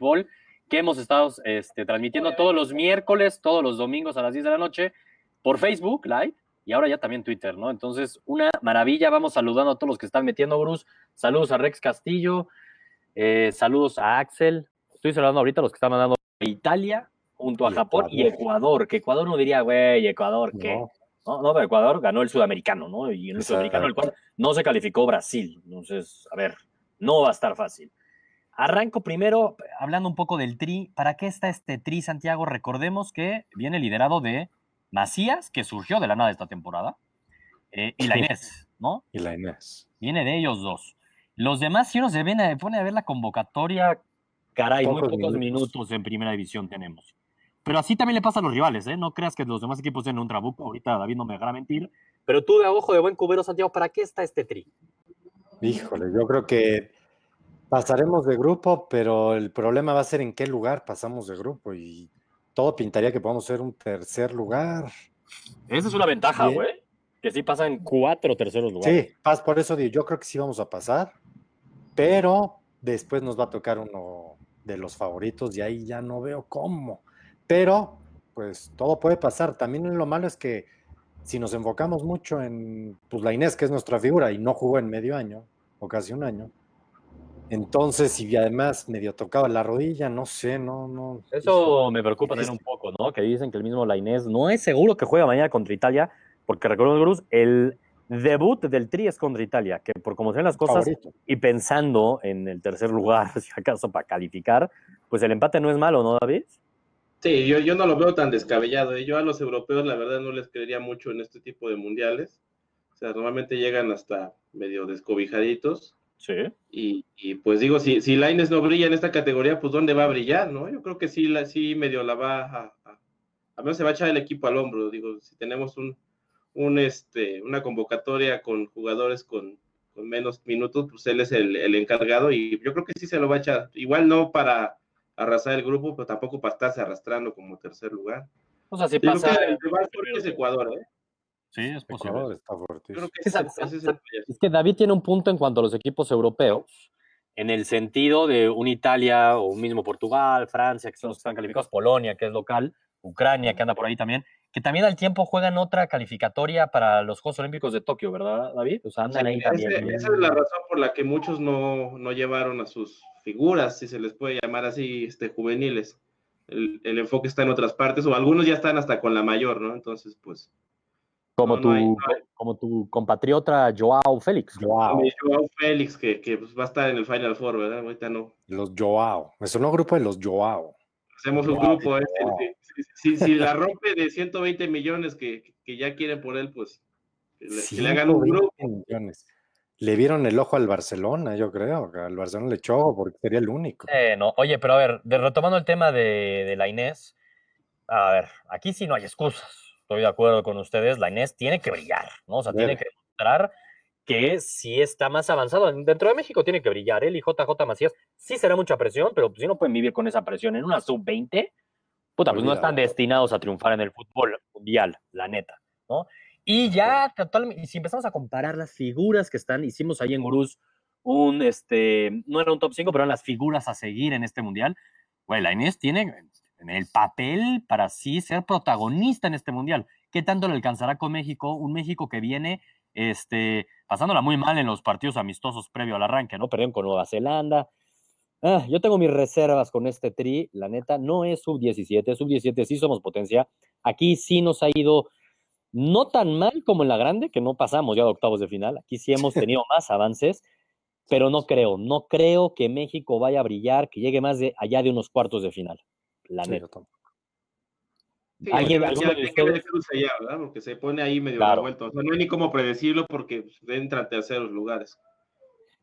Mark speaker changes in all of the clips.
Speaker 1: fútbol que hemos estado este, transmitiendo todos los miércoles, todos los domingos a las 10 de la noche por Facebook Live y ahora ya también Twitter, ¿no? Entonces, una maravilla. Vamos saludando a todos los que están metiendo, Bruce. Saludos a Rex Castillo, eh, saludos a Axel. Estoy saludando ahorita a los que están mandando a Italia junto a Japón y Ecuador, que Ecuador no diría, güey, Ecuador, ¿qué? No. no, pero Ecuador ganó el sudamericano, ¿no? Y en el sudamericano, el cual no se calificó Brasil. Entonces, a ver, no va a estar fácil. Arranco primero hablando un poco del tri. ¿Para qué está este tri, Santiago? Recordemos que viene liderado de Macías, que surgió de la nada esta temporada, eh, y la Inés, ¿no?
Speaker 2: Y la Inés.
Speaker 1: Viene de ellos dos. Los demás, si uno se viene, pone a ver la convocatoria, caray, muy pocos minutos. en primera división tenemos. Pero así también le pasa a los rivales, ¿eh? No creas que los demás equipos tienen un trabuco. Ahorita David no me dejará mentir. Pero tú, de ojo de buen cubero, Santiago, ¿para qué está este tri?
Speaker 2: Híjole, yo creo que pasaremos de grupo, pero el problema va a ser en qué lugar pasamos de grupo. Y todo pintaría que podamos ser un tercer lugar.
Speaker 1: Esa es una ventaja, güey. Que sí pasan cuatro terceros lugares.
Speaker 2: Sí, por eso digo, yo creo que sí vamos a pasar, pero después nos va a tocar uno de los favoritos y ahí ya no veo cómo. Pero, pues todo puede pasar. También lo malo es que si nos enfocamos mucho en pues, la Inés, que es nuestra figura, y no jugó en medio año, o casi un año, entonces, si además medio tocaba la rodilla, no sé, no, no.
Speaker 1: Eso me preocupa también un poco, ¿no? Que dicen que el mismo Lainez no es seguro que juega mañana contra Italia, porque recordemos, Cruz, el debut del Tri es contra Italia, que por como se ven las cosas y pensando en el tercer lugar, si acaso para calificar, pues el empate no es malo, ¿no, David?
Speaker 3: Sí, yo, yo no lo veo tan descabellado. ¿eh? Yo a los europeos, la verdad, no les creería mucho en este tipo de mundiales. O sea, normalmente llegan hasta medio descobijaditos
Speaker 1: Sí.
Speaker 3: Y, pues digo, si, si Laines no brilla en esta categoría, pues ¿dónde va a brillar? no Yo creo que sí, la, sí medio la va a, a, menos se va a echar el equipo al hombro. Digo, si tenemos un, un este, una convocatoria con jugadores con, menos minutos, pues él es el, encargado y yo creo que sí se lo va a echar. Igual no para arrasar el grupo, pero tampoco para estarse arrastrando como tercer lugar.
Speaker 1: O sea, si pasa...
Speaker 3: el rival es Ecuador, ¿eh?
Speaker 1: Sí, es posible. es, que David tiene un punto en cuanto a los equipos europeos, en el sentido de un Italia o un mismo Portugal, Francia, que son los que están calificados, Polonia, que es local, Ucrania, que anda por ahí también, que también al tiempo juegan otra calificatoria para los Juegos Olímpicos de Tokio, ¿verdad, David?
Speaker 3: O sea, andan ahí también. Esa es la razón por la que muchos no, no, llevaron a sus figuras, si se les puede llamar así, este, juveniles. El, el enfoque está en otras partes, o algunos ya están hasta con la mayor, ¿no? Entonces, pues
Speaker 1: como, tu, como tu compatriota Joao Félix.
Speaker 3: Joao, Joao Félix, que, que pues, va a estar en el Final Four, ¿verdad? Ahorita no.
Speaker 2: Los Joao. Me sonó grupo de los Joao.
Speaker 3: Hacemos un grupo. ¿eh? Si, si, la rompe de 120 millones que, que ya quieren por él, pues que le, hagan un grupo. Millones.
Speaker 2: Le vieron el ojo al Barcelona, yo creo. Al Barcelona le echó porque sería el único.
Speaker 1: Eh, no. Oye, pero a ver, retomando el tema de, de la Inés, a ver, aquí sí no hay excusas estoy de acuerdo con ustedes, la Inés tiene que brillar, ¿no? O sea, tiene que demostrar que sí está más avanzado. Dentro de México tiene que brillar. Él y JJ Macías sí será mucha presión, pero si no pueden vivir con esa presión en una sub-20, puta, pues no están destinados a triunfar en el fútbol mundial, la neta, ¿no? Y ya, totalmente, si empezamos a comparar las figuras que están, hicimos ahí en Gurús un, este, no era un top 5, pero eran las figuras a seguir en este mundial. Güey, la Inés tiene en el papel para sí ser protagonista en este mundial. ¿Qué tanto le alcanzará con México? Un México que viene este, pasándola muy mal en los partidos amistosos previo al arranque, ¿no? Perdieron con Nueva Zelanda. Ah, yo tengo mis reservas con este tri, la neta, no es sub-17, sub-17 sí somos potencia. Aquí sí nos ha ido no tan mal como en la grande, que no pasamos ya de octavos de final. Aquí sí hemos tenido más avances, pero no creo, no creo que México vaya a brillar, que llegue más de allá de unos cuartos de final la sí, neta.
Speaker 3: Sí, ¿Alguien, tiene que ver allá, ¿verdad? Porque se pone ahí medio claro. revuelto. O sea, no hay ni cómo predecirlo porque pues, entra a terceros lugares.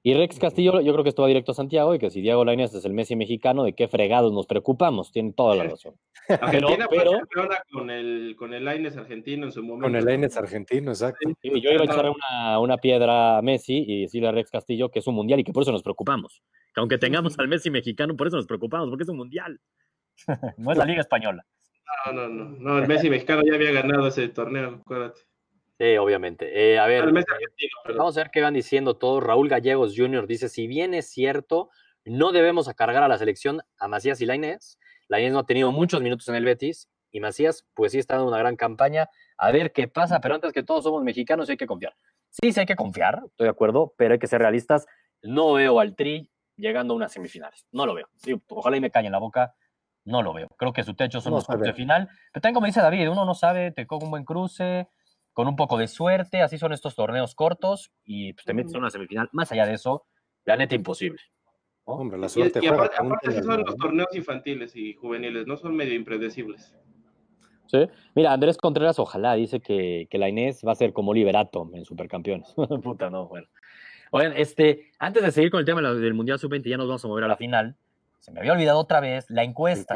Speaker 1: Y Rex Castillo, yo creo que esto va directo a Santiago y que si Diego Lainez es el Messi mexicano, ¿de qué fregados nos preocupamos? Tiene toda la razón.
Speaker 3: Argentina pero, pero... con el, con el Lainez argentino en su momento.
Speaker 2: Con el Lainez argentino, exacto.
Speaker 1: Sí, yo iba a echar una, una, piedra a Messi y decirle a Rex Castillo que es un mundial y que por eso nos preocupamos. Que aunque tengamos al Messi mexicano, por eso nos preocupamos, porque es un mundial. no es la Liga Española.
Speaker 3: No, no, no, no. El Messi mexicano ya había ganado ese torneo, acuérdate.
Speaker 1: Sí, obviamente. Eh, a ver, vamos a ver qué van diciendo todos. Raúl Gallegos Jr. dice: Si bien es cierto, no debemos cargar a la selección a Macías y Lainez. Lainez no ha tenido muchos minutos en el Betis y Macías, pues sí está dando una gran campaña. A ver qué pasa, pero antes que todos somos mexicanos y hay que confiar. Sí, sí hay que confiar, estoy de acuerdo, pero hay que ser realistas. No veo al Tri llegando a unas semifinales. No lo veo. ojalá y me calle en la boca. No lo veo. Creo que su techo son los cuartos de final. Pero también, como dice David, uno no sabe, te coge un buen cruce, con un poco de suerte. Así son estos torneos cortos y pues, te metes en una semifinal. Más allá de eso, la neta imposible.
Speaker 3: Hombre, la suerte y, aparte, aparte son los torneos infantiles y juveniles, no son medio impredecibles.
Speaker 1: Sí. Mira, Andrés Contreras, ojalá, dice que, que la Inés va a ser como Liberato en Supercampeones. Puta, no, bueno. Oigan, este, antes de seguir con el tema del Mundial Sub-20, ya nos vamos a mover a la final. Se me había olvidado otra vez la encuesta.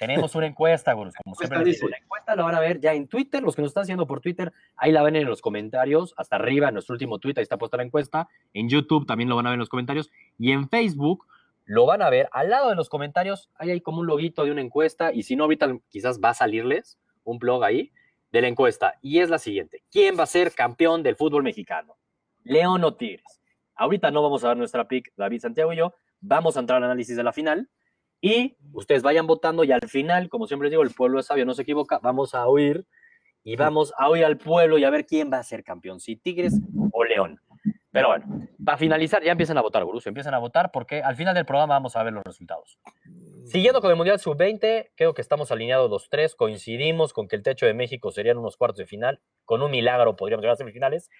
Speaker 1: Tenemos una encuesta, Como siempre. La encuesta la van a ver ya en Twitter. Los que nos están haciendo por Twitter, ahí la ven en los comentarios. Hasta arriba, en nuestro último tweet, ahí está puesta la encuesta. En YouTube también lo van a ver en los comentarios. Y en Facebook lo van a ver. Al lado de los comentarios, ahí hay como un loguito de una encuesta. Y si no, ahorita quizás va a salirles un blog ahí de la encuesta. Y es la siguiente. ¿Quién va a ser campeón del fútbol mexicano? León o Tigres. Ahorita no vamos a dar nuestra pick, David Santiago y yo. Vamos a entrar al análisis de la final. Y ustedes vayan votando y al final, como siempre les digo, el pueblo es sabio, no se equivoca. Vamos a oír y vamos a oír al pueblo y a ver quién va a ser campeón, si Tigres o León. Pero bueno, para finalizar, ya empiezan a votar, Gurús, empiezan a votar porque al final del programa vamos a ver los resultados. Siguiendo con el Mundial Sub-20, creo que estamos alineados los tres, coincidimos con que el techo de México serían unos cuartos de final, con un milagro podríamos llegar a semifinales,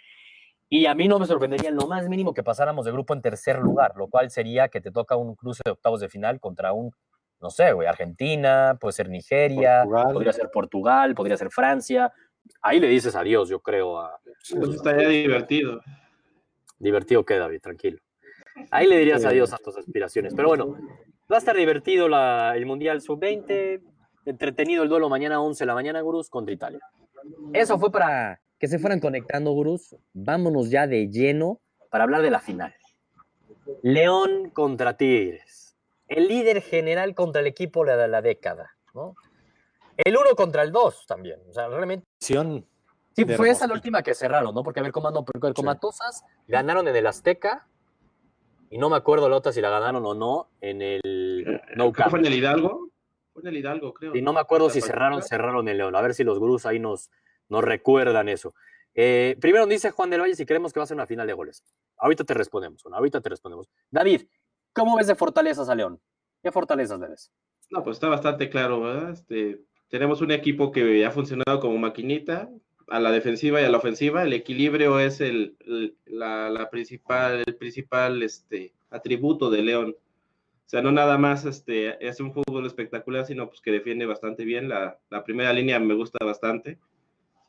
Speaker 1: y a mí no me sorprendería en lo más mínimo que pasáramos de grupo en tercer lugar, lo cual sería que te toca un cruce de octavos de final contra un, no sé, güey, Argentina, puede ser Nigeria, podría ser Portugal, podría ser Francia. Ahí le dices adiós, yo creo. A,
Speaker 3: pues estaría divertido.
Speaker 1: Divertido queda, David, tranquilo. Ahí le dirías adiós a tus aspiraciones. Pero bueno, va a estar divertido el Mundial Sub-20, entretenido el duelo mañana 11 de la mañana, Gurús, contra Italia. Eso fue para que se fueran conectando, gurús. Vámonos ya de lleno para hablar de la final. León contra Tigres. El líder general contra el equipo de la década, ¿no? El uno contra el dos también. O sea, realmente. Sí, fue esa la última que cerraron, ¿no? Porque a ver, Comando, porque Comatosas ganaron en el Azteca y no me acuerdo la otra si la ganaron o no en el
Speaker 3: eh, No ¿Fue en el Hidalgo? Fue en el Hidalgo, creo.
Speaker 1: Y no me acuerdo si cerraron, cerraron el León. A ver si los gurús ahí nos, nos recuerdan eso. Eh, primero dice Juan del Valle si creemos que va a ser una final de goles. Ahorita te respondemos, ahorita te respondemos. David, ¿cómo ves de fortalezas a León? ¿Qué fortalezas le ves?
Speaker 3: No, pues está bastante claro, ¿verdad? Este, tenemos un equipo que ha funcionado como maquinita, a la defensiva y a la ofensiva. El equilibrio es el, la, principal, este, atributo de León. O sea, no nada más este, es un fútbol espectacular, sino pues que defiende bastante bien. La primera línea me gusta bastante.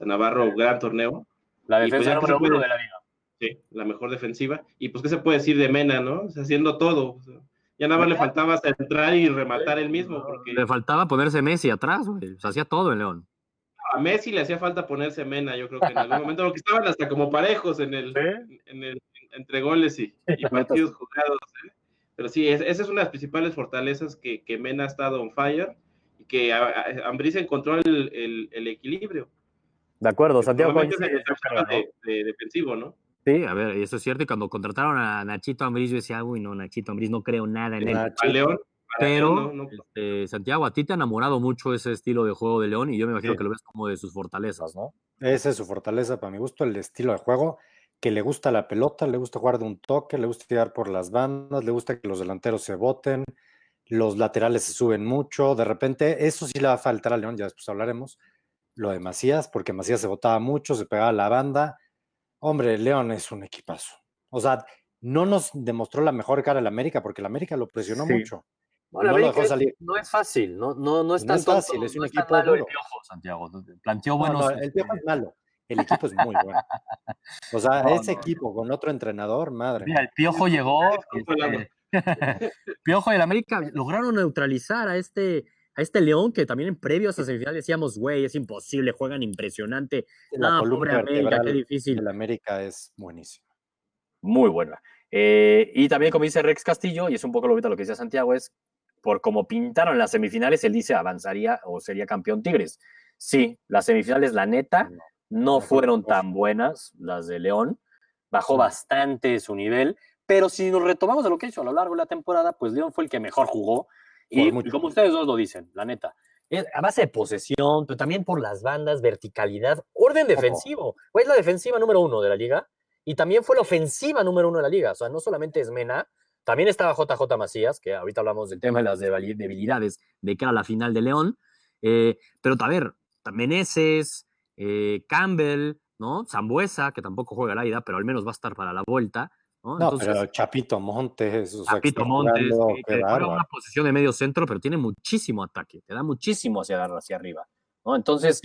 Speaker 3: Navarro, gran torneo.
Speaker 1: La pues, defensa número uno de la liga.
Speaker 3: Sí, la mejor defensiva. Y pues, ¿qué se puede decir de Mena, no? haciendo todo. ya nada más le faltaba centrar y rematar el mismo. Porque...
Speaker 1: Le faltaba ponerse Messi atrás, güey. O hacía todo en León.
Speaker 3: A Messi le hacía falta ponerse Mena, yo creo que en algún momento, porque estaban hasta como parejos en el, en el entre goles y, partidos jugados. ¿eh? Pero sí, esa es una de las principales fortalezas que, que Mena ha estado on fire y que Ambris encontró el, el equilibrio.
Speaker 1: De acuerdo, Santiago.
Speaker 3: De, defensivo, ¿no?
Speaker 1: Sí, a ver, eso es cierto. Y cuando contrataron a Nachito Ambriz, yo decía, uy, no, Nachito Ambriz, no creo nada en él.
Speaker 3: A León.
Speaker 1: Pero, este, Santiago, a ti te ha enamorado mucho ese estilo de juego de León y yo me imagino que lo ves como de sus fortalezas, ¿no?
Speaker 2: Esa es su fortaleza, para mi gusto, el estilo de juego, que le gusta la pelota, le gusta jugar de un toque, le gusta tirar por las bandas, le gusta que los delanteros se boten, los laterales se suben mucho, de repente, eso sí le va a faltar a León, ya después hablaremos, lo de Macías, porque Macías se votaba mucho, se pegaba la banda. Hombre, León es un equipazo. O sea, no nos demostró la mejor cara el América, porque el América lo presionó mucho.
Speaker 1: no, lo dejó salir. no es fácil, no, no, no es tan fácil, es un equipo duro. El piojo, Santiago. Planteó buenos.
Speaker 2: el piojo es malo. El equipo es muy bueno. O sea, ese equipo con otro entrenador, madre.
Speaker 1: Mira, el Piojo llegó. Este, piojo y el América lograron neutralizar a este a este León que también en previo a semifinal decíamos, güey, es imposible, juegan impresionante.
Speaker 2: La columna América, qué difícil. El América es buenísimo.
Speaker 1: Muy buena. Eh, y también, como dice Rex Castillo, y es un poco lo, lo que decía Santiago, es por cómo pintaron las semifinales, él dice avanzaría o sería campeón Tigres. Sí, las semifinales, la neta, no, fueron tan buenas las de León, bajó bastante su nivel,
Speaker 4: Pero si nos retomamos de lo que hizo a lo largo de la temporada, pues León fue el que mejor jugó. Y, como ustedes dos lo dicen, la neta, a base de posesión, pero también por las bandas, verticalidad, orden defensivo. Es la defensiva número uno de la liga y también fue la ofensiva número uno de la liga. O sea, no solamente es Mena, también estaba JJ Macías, que ahorita hablamos del tema de las debilidades de cara a la final de León. Eh, pero a ver, Meneses, eh, Campbell, ¿no? Zambuesa, que tampoco juega la ida, pero al menos va a estar para la vuelta.
Speaker 5: No, pero Chapito Montes.
Speaker 4: Chapito Montes, que, juega una posición de medio centro, pero tiene muchísimo ataque, te da muchísimo hacia, hacia arriba. ¿no? Entonces,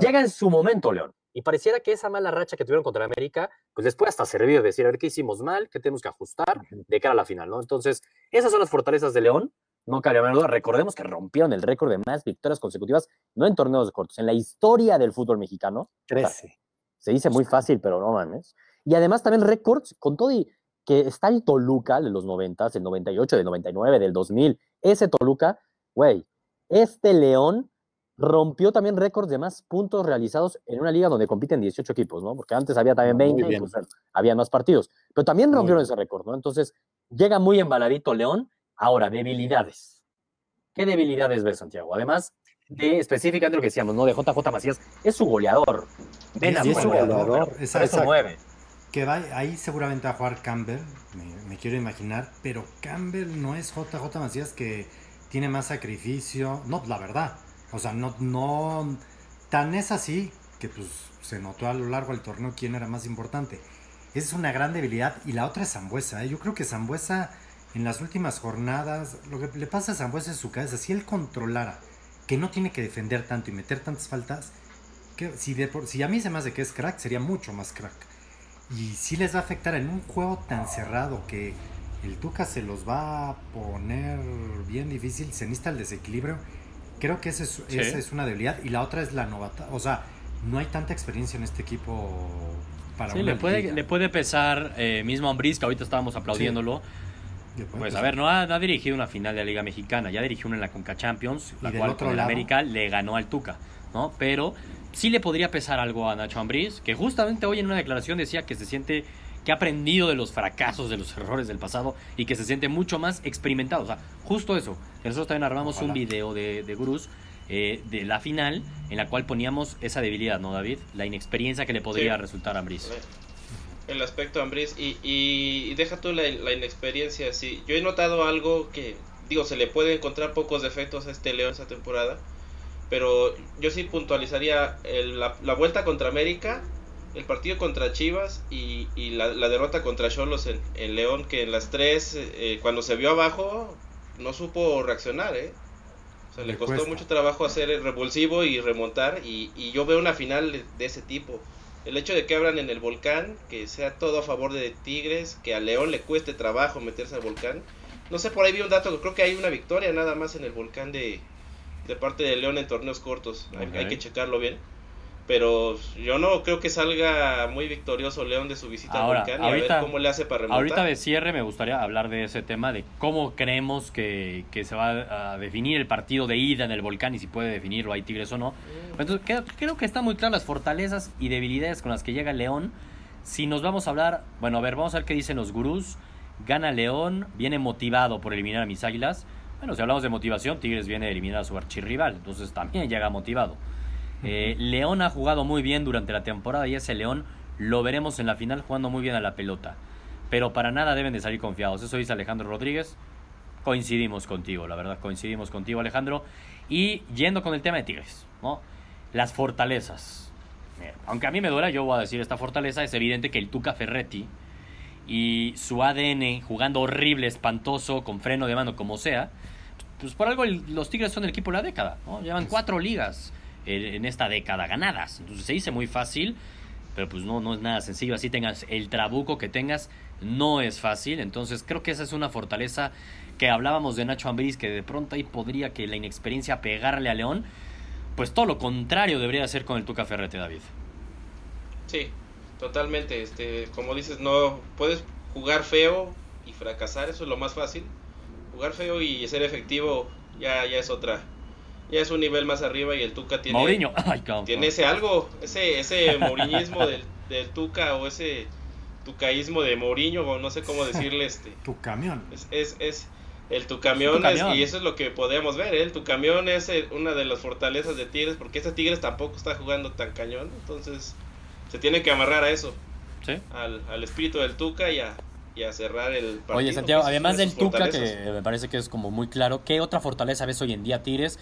Speaker 4: llega en su momento León. Y pareciera que esa mala racha que tuvieron contra América, pues les puede hasta servir de decir, a ver qué hicimos mal, qué tenemos que ajustar de cara a la final, ¿no? Entonces, esas son las fortalezas de León, no cabe duda. Recordemos que rompieron el récord de más victorias consecutivas, no en torneos cortos, en la historia del fútbol mexicano.
Speaker 5: 13.
Speaker 4: se dice muy fácil, pero no mames. Y además también récords con todo y que está el Toluca de los 90, del 98, del 99, del 2000. Ese Toluca, güey, este León rompió también récords de más puntos realizados en una liga donde compiten 18 equipos, ¿no? Porque antes había también 20 y pues, había más partidos. Pero también rompieron ese récord, ¿no? Entonces, llega muy embaladito León. Ahora, debilidades. ¿Qué debilidades ves, Santiago? Además de específicamente lo que decíamos, ¿no? De JJ Macías, es su goleador.
Speaker 5: Ven es su goleador.
Speaker 2: Eso mueve. Que va, ahí seguramente va a jugar Campbell, me, quiero imaginar, pero Campbell no es JJ Macías que tiene más sacrificio. No, la verdad. O sea, no, no tan es así que pues se notó a lo largo del torneo quién era más importante. Esa es una gran debilidad. Y la otra es Zambuesa. ¿eh? Yo creo que Zambuesa en las últimas jornadas, lo que le pasa a Zambuesa es su cabeza. Si él controlara que no tiene que defender tanto y meter tantas faltas, si, de por, si a mí se me hace que es crack, sería mucho más crack. Y si les va a afectar en un juego tan cerrado que el Tuca se los va a poner bien difícil, se necesita el desequilibrio. Creo que esa es, esa es una debilidad. Y la otra es la novata. O sea, no hay tanta experiencia en este equipo
Speaker 1: para sí, le puede, le puede pesar eh, mismo a que ahorita estábamos aplaudiéndolo. Pues a ver, no ha, dirigido una final de la Liga Mexicana, ya dirigió una en la Conca Champions, la cual con América le ganó al Tuca, ¿no? Pero sí le podría pesar algo a Nacho Ambriz, que justamente hoy en una declaración decía que se siente que ha aprendido de los fracasos, de los errores del pasado y que se siente mucho más experimentado. O sea, justo eso. Nosotros también armamos un video de, de Gurús eh, de la final en la cual poníamos esa debilidad, ¿no, David? La inexperiencia que le podría resultar a Ambriz.
Speaker 3: El aspecto Ambriz y, y, deja tú la, la, inexperiencia. Sí, yo he notado algo que, digo, se le puede encontrar pocos defectos a este León esta temporada pero yo sí puntualizaría la, vuelta contra América, el partido contra Chivas y, la, derrota contra Cholos en, León, que en las tres, eh, cuando se vio abajo, no supo reaccionar, ¿eh? O sea, le, costó mucho trabajo hacer el revulsivo y remontar, y, yo veo una final de ese tipo. El hecho de que abran en el volcán, que sea todo a favor de Tigres, que a León le cueste trabajo meterse al volcán. No sé, por ahí vi un dato, creo que hay una victoria nada más en el volcán de, de parte de León en torneos cortos. Hay, que checarlo bien. Pero yo no creo que salga muy victorioso León de su visita al volcán y a ver cómo le hace para remontar.
Speaker 1: Ahorita de cierre me gustaría hablar de ese tema, de cómo creemos que, se va a definir el partido de ida en el volcán y si puede definirlo, hay Tigres o no. Mm. Entonces creo, creo que están muy claras las fortalezas y debilidades con las que llega León. Si nos vamos a hablar, bueno, a ver, vamos a ver qué dicen los gurús. Gana León, viene motivado por eliminar a mis águilas. Bueno, si hablamos de motivación, Tigres viene a eliminar a su archirrival, entonces también llega motivado. Eh, León ha jugado muy bien durante la temporada y ese León lo veremos en la final jugando muy bien a la pelota. Pero para nada deben de salir confiados. Eso dice Alejandro Rodríguez. Coincidimos contigo, la verdad, coincidimos contigo, Alejandro. Y yendo con el tema de Tigres, ¿no? Las fortalezas. Aunque a mí me duela, yo voy a decir esta fortaleza. Es evidente que el Tuca Ferretti y su ADN jugando horrible, espantoso, con freno de mano, como sea, pues por algo los Tigres son el equipo de la década, ¿no? Llevan cuatro ligas en, esta década ganadas. Entonces se dice muy fácil, pero pues no, no es nada sencillo. Así tengas el trabuco que tengas, no es fácil. Entonces creo que esa es una fortaleza que hablábamos de Nacho Ambriz, que de pronto ahí podría que la inexperiencia pegarle a León. Pues todo lo contrario debería ser con el Tuca Ferrete, David.
Speaker 3: Sí, totalmente. Este, como dices, no puedes jugar feo y fracasar, eso es lo más fácil jugar feo y ser efectivo ya, ya es otra. Ya es un nivel más arriba y el Tuca tiene, tiene ese algo, ese, ese moriñismo del, del, Tuca o ese tucaísmo de Mourinho, o no sé cómo decirle este.
Speaker 2: tu camión.
Speaker 3: Es, es, es el tu camión, y eso es lo que podemos ver, ¿eh? el tu camión es eh, una de las fortalezas de Tigres, porque ese Tigres tampoco está jugando tan cañón, entonces se tiene que amarrar a eso,
Speaker 1: ¿Sí?
Speaker 3: al, al espíritu del Tuca y a, y a cerrar el partido.
Speaker 1: Oye, Santiago,
Speaker 3: que es
Speaker 1: además del Tuca, que me parece que es como muy claro, ¿qué otra fortaleza ves hoy en día a Tigres?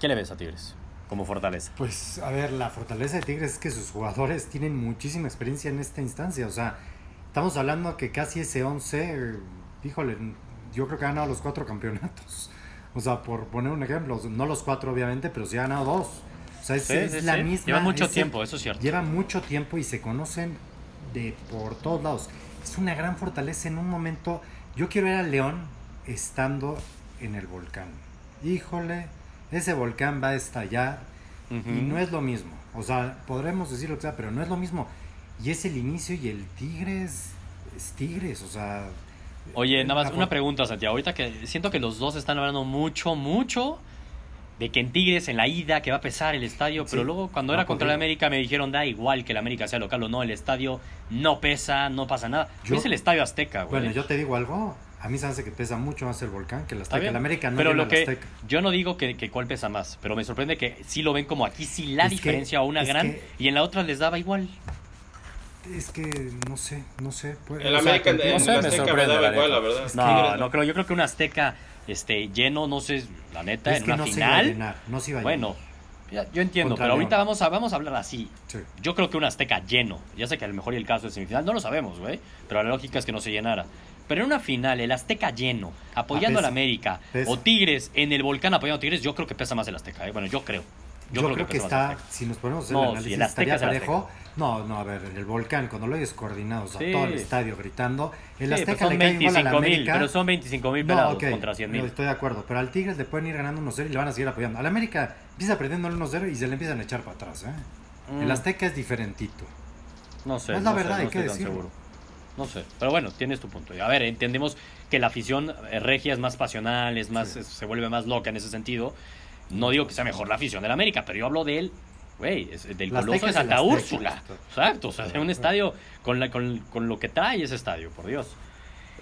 Speaker 1: ¿Qué le ves a Tigres como fortaleza?
Speaker 2: Pues, a ver, la fortaleza de Tigres es que sus jugadores tienen muchísima experiencia en esta instancia. O sea, estamos hablando que casi ese 11, eh, híjole, yo creo que ha ganado los cuatro campeonatos. O sea, por poner un ejemplo, no los cuatro obviamente, pero sí ha ganado dos. O sea, es,
Speaker 1: Sí,
Speaker 2: es
Speaker 1: sí,
Speaker 2: la
Speaker 1: sí.
Speaker 2: misma.
Speaker 1: Lleva mucho
Speaker 2: es el-
Speaker 1: tiempo, eso es cierto.
Speaker 2: Lleva mucho tiempo y se conocen de por todos lados. Es una gran fortaleza en un momento. Yo quiero ver al León estando en el volcán. Híjole, ese volcán va a estallar y no es lo mismo. O sea, podremos decir lo que sea, pero no es lo mismo. Y es el inicio y el Tigres es Tigres, o sea.
Speaker 1: Oye, nada más una pregunta, Santiago. Ahorita que siento que los dos están hablando mucho, mucho de que en Tigres, en la ida, que va a pesar el estadio, pero
Speaker 2: Sí.
Speaker 1: luego cuando era contra el. América me dijeron, da igual que el América sea local o no, el estadio no pesa, no pasa nada.
Speaker 2: Yo-
Speaker 1: es el estadio Azteca, güey.
Speaker 2: Bueno, yo te digo algo. A mí se me hace que pesa mucho más el volcán que el Azteca. El América no
Speaker 1: pero lo
Speaker 2: el
Speaker 1: que
Speaker 2: Azteca.
Speaker 1: yo no digo que, que cuál pesa más, pero me sorprende que sí lo ven como aquí sí la
Speaker 2: Es que-
Speaker 1: diferencia o una gran
Speaker 2: que-
Speaker 1: y en la otra les daba igual.
Speaker 2: Es que no sé, no sé. pues,
Speaker 3: El
Speaker 2: o sea,
Speaker 3: América en,
Speaker 2: te
Speaker 3: en
Speaker 1: No sé, me
Speaker 3: Azteca me
Speaker 1: sorprende,
Speaker 3: daba
Speaker 1: la
Speaker 3: igual, la verdad.
Speaker 1: No, no creo, yo creo que un Azteca este lleno, no sé, la neta,
Speaker 2: es
Speaker 1: en
Speaker 2: que
Speaker 1: una
Speaker 2: no se iba a
Speaker 1: final.
Speaker 2: llenar. No se iba a
Speaker 1: Bueno, ya- yo entiendo,
Speaker 2: Contra
Speaker 1: pero ahorita vamos a, vamos a hablar así.
Speaker 2: llenar. Sí.
Speaker 1: Yo creo que un Azteca lleno. Ya sé que a lo mejor y el caso es semifinal, no lo sabemos, güey. Pero la lógica es que no se llenara. Pero en una final, el Azteca lleno, apoyando
Speaker 2: Ah,
Speaker 1: al América,
Speaker 2: pesa.
Speaker 1: o Tigres en el volcán apoyando a Tigres, yo creo que pesa más el Azteca. ¿eh? Bueno, yo creo.
Speaker 2: Yo, creo, que,
Speaker 1: pesa más el
Speaker 2: está, si nos ponemos a hacer
Speaker 1: No,
Speaker 2: el
Speaker 1: si
Speaker 2: análisis,
Speaker 1: el Azteca
Speaker 2: estaría
Speaker 1: es el
Speaker 2: parejo. No, no, a ver, en el volcán, cuando lo oyes coordinado, o sea,
Speaker 1: Sí.
Speaker 2: todo el estadio gritando, el
Speaker 1: Sí,
Speaker 2: Azteca
Speaker 1: son
Speaker 2: le cae igual a la
Speaker 1: 25 mil,
Speaker 2: América.
Speaker 1: pero son 25 mil
Speaker 2: No,
Speaker 1: pelados
Speaker 2: ok,
Speaker 1: contra 100 mil.
Speaker 2: no, estoy de acuerdo, pero al Tigres le pueden ir ganando 1-0 y le van a seguir apoyando. Al América empieza perdiendo el 1-0 y se le empiezan a echar para atrás, ¿eh? El
Speaker 1: Mm,
Speaker 2: Azteca es diferentito.
Speaker 1: No sé.
Speaker 2: Es la
Speaker 1: no sé,
Speaker 2: verdad,
Speaker 1: no
Speaker 2: hay que decirlo.
Speaker 1: seguro. No sé, pero bueno, tienes tu punto. A ver, entendemos que la afición eh, regia es más pasional, es más,
Speaker 2: Sí.
Speaker 1: se vuelve más loca en ese sentido. No digo que sea mejor la afición del América, pero yo hablo del, güey, es- del
Speaker 2: La
Speaker 1: Coloso de Santa. Úrsula. Exacto, o sea, de un estadio con, la, con, con lo que trae ese estadio, por Dios.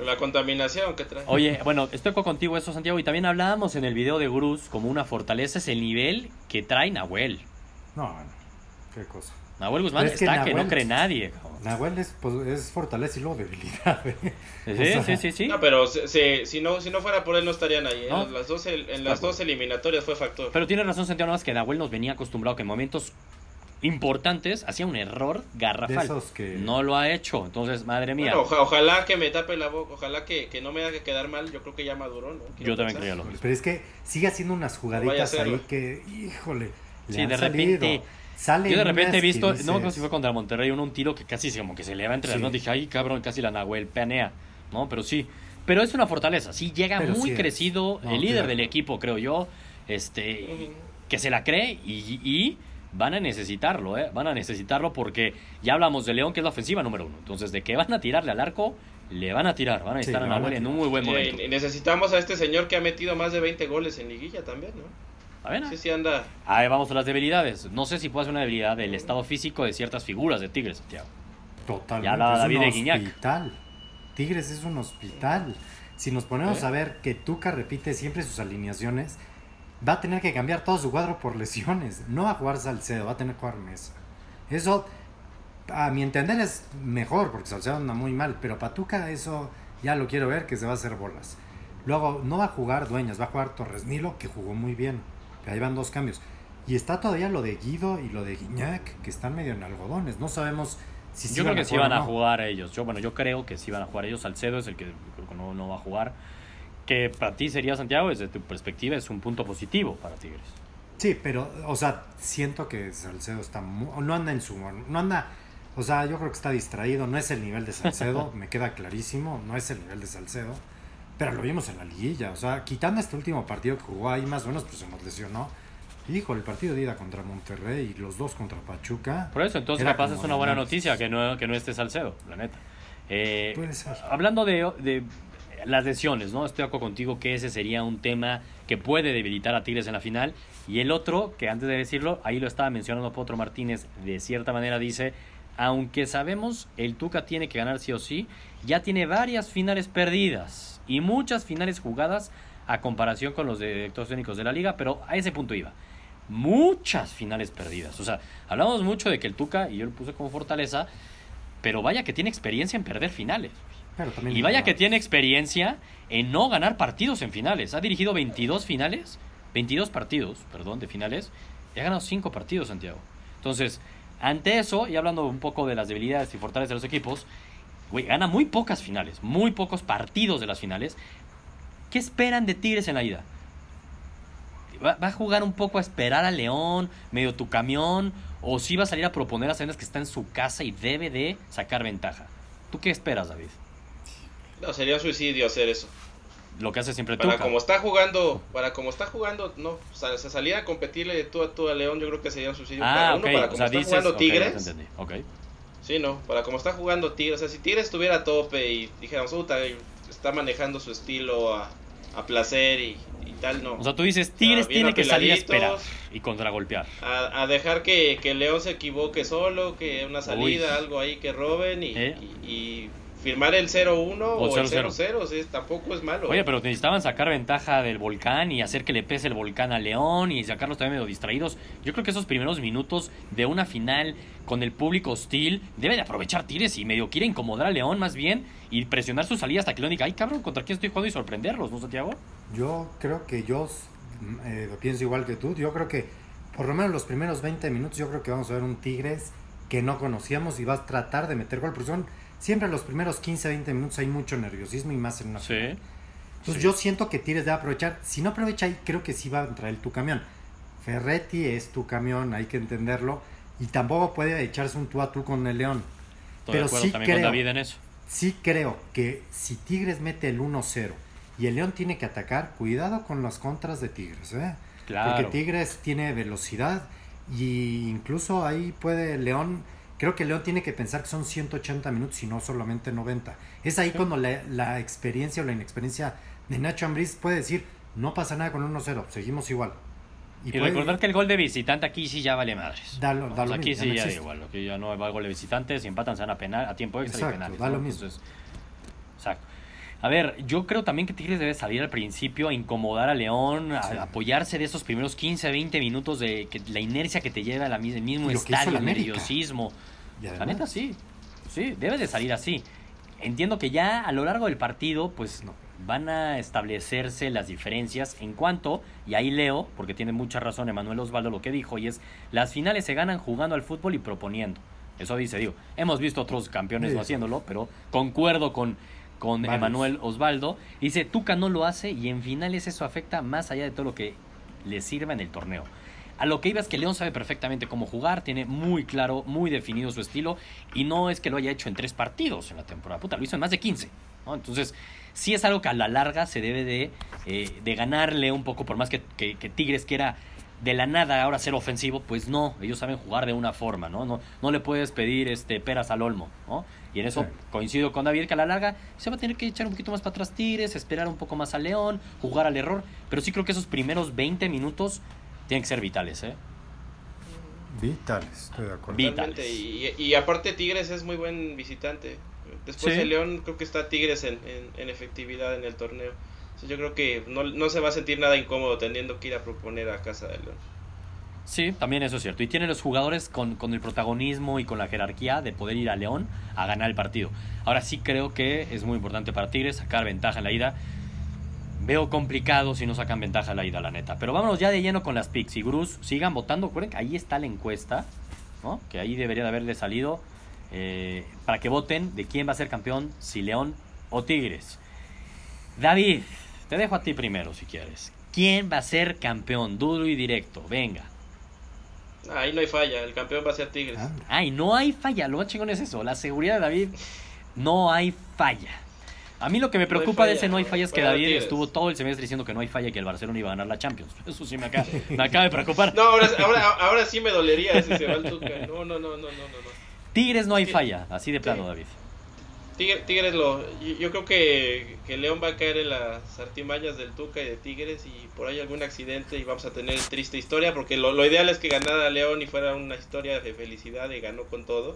Speaker 3: La contaminación que trae.
Speaker 1: Oye, bueno, estoy de contigo eso, Santiago, y también hablábamos en el video de Gruz como una fortaleza es el nivel que trae Nahuel.
Speaker 2: No, bueno, qué cosa.
Speaker 1: Nahuel Guzmán
Speaker 2: es que
Speaker 1: está que no
Speaker 2: Nahuel-
Speaker 1: cree nadie. cabrón.
Speaker 2: Nahuel es, pues, es fortaleza y luego debilidad. ¿eh?
Speaker 1: Sí,
Speaker 2: O sea,
Speaker 1: sí, sí, sí.
Speaker 3: No, pero se- se- si, no, si no fuera por él no estarían ahí. ¿eh?
Speaker 1: No.
Speaker 3: En las dos, en las dos eliminatorias fue factor.
Speaker 1: Pero tiene razón, Santiago, nada más que Nahuel nos venía acostumbrado que en momentos importantes hacía un error
Speaker 2: De
Speaker 1: garrafal.
Speaker 2: esos que...
Speaker 1: No lo ha hecho, entonces, madre mía.
Speaker 3: Bueno, oja- ojalá que me tape la boca, ojalá que, que no me haga quedar mal. Yo creo que ya maduró, ¿no?
Speaker 1: Yo también creía lo mismo.
Speaker 2: Pero es que sigue haciendo unas jugaditas ahí que, híjole, le
Speaker 1: Sí,
Speaker 2: han
Speaker 1: de
Speaker 2: salido.
Speaker 1: repente-
Speaker 2: Salen
Speaker 1: Yo de repente he visto, no
Speaker 2: dices,
Speaker 1: creo si fue contra Monterrey, uno un tiro que casi como que se le va entre las
Speaker 2: Sí.
Speaker 1: manos. Dije, ay, cabrón, casi la Nahuel planea. No, pero sí. Pero es una fortaleza, sí, llega
Speaker 2: Pero
Speaker 1: muy
Speaker 2: sí
Speaker 1: crecido,
Speaker 2: No,
Speaker 1: el líder
Speaker 2: claro.
Speaker 1: del equipo, creo yo, este, que se la cree y, y van a necesitarlo, ¿eh? Van a necesitarlo porque ya hablamos de León, que es la ofensiva número uno. Entonces, de que van a tirarle al arco, le van a tirar. Van a
Speaker 2: Sí,
Speaker 1: estar
Speaker 2: van a
Speaker 1: Nahuel en un muy buen
Speaker 3: Sí,
Speaker 1: momento.
Speaker 3: y necesitamos a este señor que ha metido más de 20 goles en liguilla también, ¿no?
Speaker 1: A ver,
Speaker 3: Sí, sí anda.
Speaker 1: a ver, vamos a las debilidades. No sé si puede ser una debilidad del estado físico de ciertas figuras de Tigres, Santiago.
Speaker 2: Totalmente.
Speaker 1: Ya hablaba
Speaker 2: es
Speaker 1: David
Speaker 2: un
Speaker 1: de Guiñac.
Speaker 2: hospital. Tigres es un hospital. Si nos ponemos
Speaker 1: ¿Eh?
Speaker 2: a ver que Tuca repite siempre sus alineaciones, va a tener que cambiar todo su cuadro por lesiones. No va a jugar Salcedo, va a tener que jugar Mesa. Eso, a mi entender, es mejor porque Salcedo anda muy mal. Pero para Tuca, eso ya lo quiero ver que se va a hacer bolas. Luego, no va a jugar Dueñas, va a jugar Torres Nilo, que jugó muy bien. Ahí van dos cambios. Y está todavía lo de Guido y lo de Guiñac, que están medio en algodones. No sabemos si
Speaker 1: yo creo que sí van a jugar ellos. Yo, bueno, yo creo que sí van a jugar ellos. Salcedo es el que creo que no, no va a jugar. Que para ti sería, Santiago, desde tu perspectiva, es un punto positivo para Tigres.
Speaker 2: Sí, pero, o sea, siento que Salcedo está no anda en su no anda, o sea, yo creo que está distraído, no es el nivel de Salcedo, me queda clarísimo, no es el nivel de Salcedo, pero lo vimos en la liguilla, o sea, quitando este último partido que jugó ahí más o menos, pues se nos lesionó. Hijo, el partido de ida contra Monterrey y los dos contra Pachuca.
Speaker 1: Por eso, entonces capaz es una buena noticia que no, que no esté Salcedo, la neta. Eh,
Speaker 2: Puede ser.
Speaker 1: hablando de, de las lesiones, ¿no? Estoy de acuerdo contigo que ese sería un tema que puede debilitar a Tigres en la final. Y el otro, que antes de decirlo, ahí lo estaba mencionando Potro Martínez, de cierta manera dice, aunque sabemos el Tuca tiene que ganar sí o sí, ya tiene varias finales perdidas y muchas finales jugadas a comparación con los directores técnicos de la liga, pero a ese punto iba. Muchas finales perdidas. O sea, hablamos mucho de que el Tuca, y yo lo puse como fortaleza, pero vaya que tiene experiencia en perder finales. y vaya que tiene experiencia en no ganar partidos en finales. Ha dirigido 22 finales, 22 partidos, perdón, de finales, y ha ganado 5 partidos, Santiago. Entonces, ante eso, y hablando un poco de las debilidades y fortalezas de los equipos, güey, gana muy pocas finales, muy pocos partidos de las finales. ¿Qué esperan de Tigres en la ida? ¿Va, a jugar un poco a esperar a León, medio tu camión? ¿O si va a salir a proponer a Cenas que está en su casa y debe de sacar ventaja? ¿Tú qué esperas, David?
Speaker 3: No, sería suicidio hacer eso.
Speaker 1: Lo que hace siempre
Speaker 3: Para como está jugando, para como está jugando, no, o sea, salir a competirle tú a tú a León, yo creo que sería un suicidio.
Speaker 1: Ah,
Speaker 3: para
Speaker 1: uno, para
Speaker 3: como está jugando Tigres. Sí, no, para como está jugando Tigres, o sea, si Tigres estuviera a tope y dijéramos, puta, está manejando su estilo a, a placer y, tal, no.
Speaker 1: O sea, tú dices, Tigres tiene que salir a esperar y contragolpear.
Speaker 3: A, a dejar que, que, León se equivoque solo, que una salida, algo ahí que roben y, ¿Eh? y firmar el 0-1 o, el 0-0, tampoco es malo.
Speaker 1: Oye, pero necesitaban sacar ventaja del volcán y hacer que le pese el volcán a León y sacarlos también medio distraídos. Yo creo que esos primeros minutos de una final con el público hostil debe de aprovechar Tires y medio quiere incomodar a León más bien y presionar su salida hasta que León diga, ay cabrón, ¿contra quién estoy jugando y sorprenderlos, ¿no, Santiago?
Speaker 2: Yo creo que yo eh, pienso igual que tú. Yo creo que por lo menos los primeros 20 minutos yo creo que vamos a ver un Tigres que no conocíamos y va a tratar de meter gol, porque son siempre los primeros 15, 20 minutos hay mucho nerviosismo y más en una
Speaker 1: sí.
Speaker 2: Entonces yo siento que Tigres debe aprovechar. Si no aprovecha ahí, creo que sí va a entrar el tu camión. Ferretti es tu camión, hay que entenderlo. Y tampoco puede echarse un tú a tú con el León. Pero sí creo,
Speaker 1: en eso.
Speaker 2: sí creo que si Tigres mete el 1-0 y el León tiene que atacar, cuidado con las contras de Tigres. ¿eh? Porque Tigres tiene velocidad y incluso ahí puede León Creo que León tiene que pensar que son 180 minutos y no solamente 90. Es ahí cuando la, experiencia o la inexperiencia de Nacho Ambriz puede decir, no pasa nada con 1-0, seguimos igual.
Speaker 1: Y, recordar que el gol de visitante aquí sí ya vale madres.
Speaker 2: Da lo,
Speaker 1: aquí sí ya da igual, aquí ya no va el gol de visitante, si empatan se van a penal, a tiempo extra y penales.
Speaker 2: Da lo mismo.
Speaker 1: exacto. A ver, yo creo también que Tigres debe salir al principio a incomodar a León, a apoyarse de esos primeros 15 20 minutos de que, la inercia que te lleva al mismo estadio, el nerviosismo. La neta sí, sí, debe de salir así. Entiendo que ya a lo largo del partido, pues van a establecerse las diferencias en cuanto, y ahí leo, porque tiene mucha razón Emanuel Osvaldo lo que dijo, y es, las finales se ganan jugando al fútbol y proponiendo. Eso dice, digo, hemos visto otros campeones no haciéndolo, pero concuerdo con con Emanuel Osvaldo. Dice, Tuca no lo hace y en finales eso afecta más allá de todo lo que le sirva en el torneo. A lo que iba es que León sabe perfectamente cómo jugar, tiene muy claro, muy definido su estilo y no es que lo haya hecho en tres partidos en la temporada, puta, lo hizo en más de 15. Entonces, sí es algo que a la larga se debe de, eh, de ganarle un poco, por más que, que, que Tigres quiera de la nada ahora ser ofensivo, pues no, ellos saben jugar de una forma, ¿no? No, no le puedes pedir este peras al olmo, ¿no? Y en eso coincido con David que a la larga se va a tener que echar un poquito más para atrás tires, esperar un poco más a León, jugar al error, pero sí creo que esos primeros 20 minutos tienen que ser vitales, ¿eh?
Speaker 2: Vitales, estoy de acuerdo.
Speaker 3: Vitales. Y, aparte Tigres es muy buen visitante. Después de León creo que está Tigres en, en efectividad en el torneo yo creo que no, se va a sentir nada incómodo teniendo que ir a proponer a casa de León.
Speaker 1: Sí, también eso es cierto. Y tiene los jugadores con, con, el protagonismo y con la jerarquía de poder ir a León a ganar el partido. Ahora sí creo que es muy importante para Tigres sacar ventaja en la ida. Veo complicado si no sacan ventaja en la ida, la neta. Pero vámonos ya de lleno con las picks. Y Bruce, sigan votando. Recuerden que ahí está la encuesta, ¿no? que ahí debería de haberle salido eh, para que voten de quién va a ser campeón, si León o Tigres. David, te dejo a ti primero si quieres. ¿Quién va a ser campeón? Duro y directo. Venga.
Speaker 3: Ahí no hay falla. El campeón va a ser Tigres.
Speaker 1: Ay, no hay falla. Lo más chingón es eso. La seguridad de David. No hay falla. A mí lo que me preocupa de ese no hay falla es que David estuvo todo el semestre diciendo que no hay falla y que el Barcelona iba a ganar la Champions. Eso sí me acaba, me acaba de preocupar.
Speaker 3: No, ahora, ahora, sí me dolería ese se va No, no, no, no, no, no.
Speaker 1: Tigres no hay falla. Así de plano, David.
Speaker 3: Tigres, lo. Yo, creo que, que, León va a caer en las artimañas del Tuca y de Tigres y por ahí algún accidente y vamos a tener triste historia porque lo, ideal es que ganara León y fuera una historia de felicidad y ganó con todo.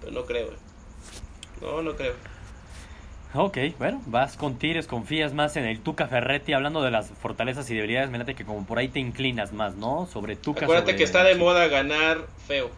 Speaker 3: pero no creo. eh. No, no creo.
Speaker 1: Ok, bueno, vas con Tigres, confías más en el Tuca Ferretti, hablando de las fortalezas y debilidades, me late que como por ahí te inclinas más, ¿no? Sobre Tuca.
Speaker 3: Acuérdate
Speaker 1: sobre-
Speaker 3: que está de moda ganar feo,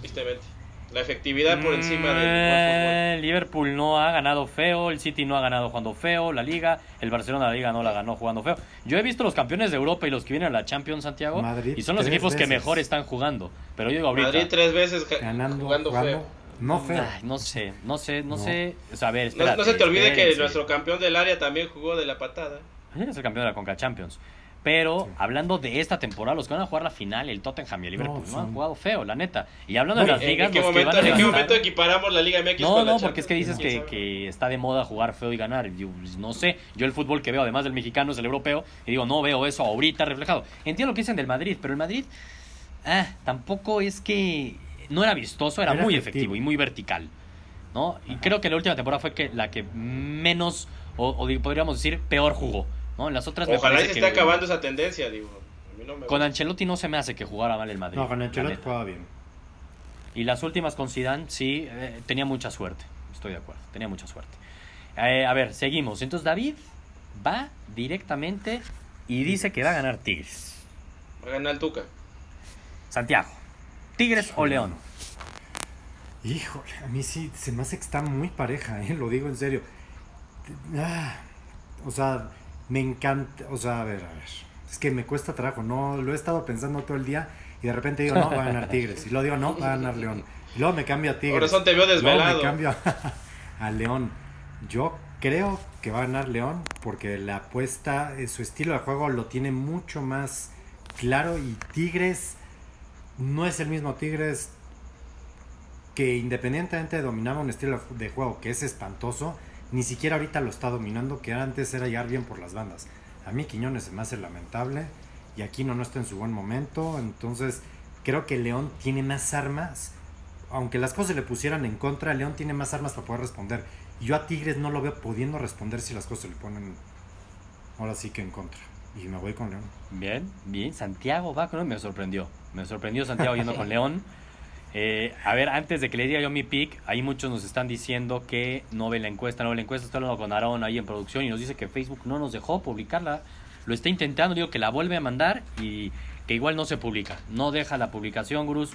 Speaker 3: tristemente. La efectividad por encima del
Speaker 1: Eh, Liverpool no ha ganado feo, el City no ha ganado jugando feo, la Liga, el Barcelona la Liga no la ganó jugando feo. Yo he visto los campeones de Europa y los que vienen a la Champions, Santiago,
Speaker 2: Madrid,
Speaker 1: y son los equipos que mejor están jugando. Pero yo digo ahorita,
Speaker 3: Madrid tres veces
Speaker 2: Ganando,
Speaker 3: jugando
Speaker 2: jugando,
Speaker 3: feo.
Speaker 2: no feo.
Speaker 1: ay, no sé, no sé, no,
Speaker 2: No.
Speaker 1: sé. O sea, a ver,
Speaker 3: No,
Speaker 1: espérate,
Speaker 3: no se te olvide que nuestro campeón del área también jugó de la patada.
Speaker 1: Es el campeón de la Conca Champions. Pero
Speaker 2: Sí.
Speaker 1: hablando de esta temporada, los que van a jugar la final, el Tottenham y el Liverpool, no, han jugado feo, la neta. Y hablando de las
Speaker 3: ¿En,
Speaker 1: ligas,
Speaker 3: en qué
Speaker 1: los que
Speaker 3: momento,
Speaker 1: van a
Speaker 3: en qué momento equiparamos la Liga MX
Speaker 1: No,
Speaker 3: con
Speaker 1: no, porque es que dices
Speaker 3: ¿Quién
Speaker 1: que, que está de moda jugar feo y ganar. Yo, pues, no sé, yo el fútbol que veo, además del mexicano, es el europeo. Y digo, no veo eso ahorita reflejado. Entiendo lo que dicen del Madrid, pero el Madrid ah, tampoco es que no era vistoso, era,
Speaker 2: Era
Speaker 1: muy
Speaker 2: efectivo.
Speaker 1: efectivo y muy vertical. ¿no? Y creo que la última temporada fue que la que menos, o, podríamos decir, peor jugó. ¿No? En las otras me
Speaker 3: Ojalá se
Speaker 1: parece
Speaker 3: esté
Speaker 1: que-
Speaker 3: acabando esa tendencia, digo. A mí no me
Speaker 1: Con. Ancelotti no se me hace que jugara mal el Madrid.
Speaker 2: No, con Ancelotti jugaba bien.
Speaker 1: Y las últimas con Zidane, sí, eh, tenía mucha suerte. Estoy de acuerdo, tenía mucha suerte. Eh, a ver, seguimos. Entonces David va directamente y dice que va a ganar Tigres.
Speaker 3: Va a ganar el Tuca.
Speaker 1: Santiago, ¿Tigres o León?
Speaker 2: Híjole, a mí sí se me hace que está muy pareja, ¿eh? lo digo en serio. Ah, o sea, me encanta, o sea, a ver, a ver. Es que me cuesta trabajo, no lo he estado pensando todo el día y de repente digo, no, va a ganar Tigres. Y luego digo, no, va a ganar León. Y luego me cambio a Tigres.
Speaker 3: Por eso te veo
Speaker 2: Luego
Speaker 3: desvelado.
Speaker 2: me cambio a, a León. Yo creo que va a ganar León porque la apuesta, eh, su estilo de juego lo tiene mucho más claro y Tigres no es el mismo Tigres que independientemente dominaba un estilo de juego que es espantoso, ni siquiera ahorita lo está dominando, que antes era llegar bien por las bandas. A mí Quiñones se me hace lamentable y Aquino no está en su buen momento, entonces creo que León tiene más armas, aunque las cosas se le pusieran en contra, León tiene más armas para poder responder. Y yo a Tigres no lo veo pudiendo responder si las cosas se le ponen ahora sí que en contra. Y me voy con León.
Speaker 1: Bien, bien. Santiago va con me sorprendió. Me sorprendió Santiago yendo con León. Eh, a ver, antes de que le diga yo mi pick, ahí muchos nos están diciendo que no ve la encuesta, no ve la encuesta. Estoy hablando con Aarón ahí en producción y nos dice que Facebook no nos dejó publicarla. Lo está intentando, digo que la vuelve a mandar y que igual no se publica. No deja la publicación, Gurús.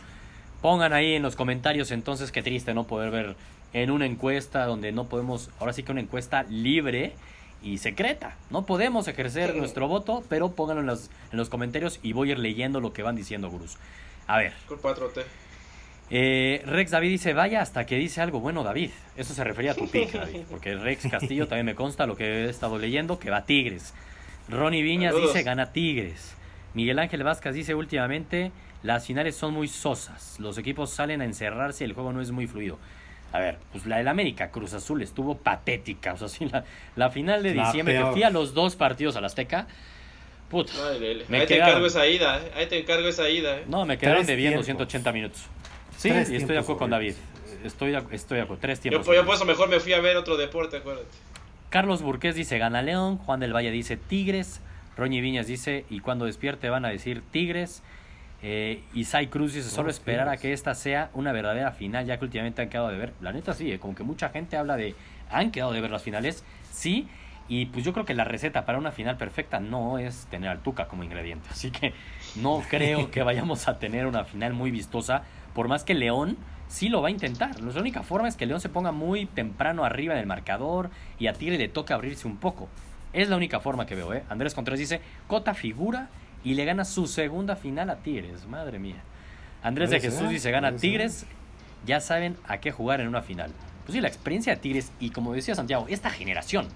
Speaker 1: Pongan ahí en los comentarios entonces qué triste no poder ver en una encuesta donde no podemos, ahora sí que una encuesta libre y secreta. No podemos ejercer
Speaker 3: Sí.
Speaker 1: nuestro voto, pero pónganlo en los, en los comentarios y voy a ir leyendo lo que van diciendo, Gurús. A ver,
Speaker 3: Culpa 4T.
Speaker 1: Eh, Rex David dice, vaya hasta que dice algo bueno David. Eso se refería a tu pick, David. Porque Rex Castillo también me consta lo que he estado leyendo, que va Tigres. Ronnie Viñas
Speaker 3: Saludos.
Speaker 1: dice, gana Tigres. Miguel Ángel Vázquez dice, últimamente las finales son muy sosas. Los equipos salen a encerrarse y el juego no es muy fluido. A ver, pues la del América Cruz Azul estuvo patética. O sea, sí, la, la final de
Speaker 2: La
Speaker 1: diciembre, que
Speaker 2: peor.
Speaker 1: fui a los dos partidos al Azteca. Puta. Me
Speaker 3: Ahí te
Speaker 1: quedaron.
Speaker 3: encargo esa ida, ¿eh? Ahí te encargo esa ida, ¿eh?
Speaker 1: No, me quedaron debiendo
Speaker 2: tiempos.
Speaker 1: 180 minutos. Sí,
Speaker 2: Tres
Speaker 1: y estoy de acuerdo con David. Estoy de, estoy de acuerdo. Tres
Speaker 3: Yo,
Speaker 1: tiempos.
Speaker 3: yo
Speaker 1: horribles.
Speaker 3: por eso mejor me fui a ver otro deporte, acuérdate.
Speaker 1: Carlos Burqués dice gana León, Juan del Valle dice Tigres, Roñi Viñas dice y cuando despierte van a decir Tigres, eh, Isai Cruz dice solo
Speaker 2: Todos
Speaker 1: esperar a que esta sea una verdadera final ya que últimamente han quedado de ver, la neta sí, eh, como que mucha gente habla de han quedado de ver las finales, sí, y pues yo creo que la receta para una final perfecta no es tener al Tuca como ingrediente, así que no creo que vayamos a tener una final muy vistosa, por más que León sí lo va a intentar. La única forma es que León se ponga muy temprano arriba en el marcador y a Tigre le toca abrirse un poco. Es la única forma que veo, ¿eh? Andrés Contreras dice, Cota figura y le gana su segunda final a Tigres. Madre mía. Andrés de Jesús
Speaker 2: ser,
Speaker 1: dice, gana
Speaker 2: ser.
Speaker 1: Tigres, ya saben a qué jugar en una final. Pues sí, la experiencia de Tigres y como decía Santiago, esta generación,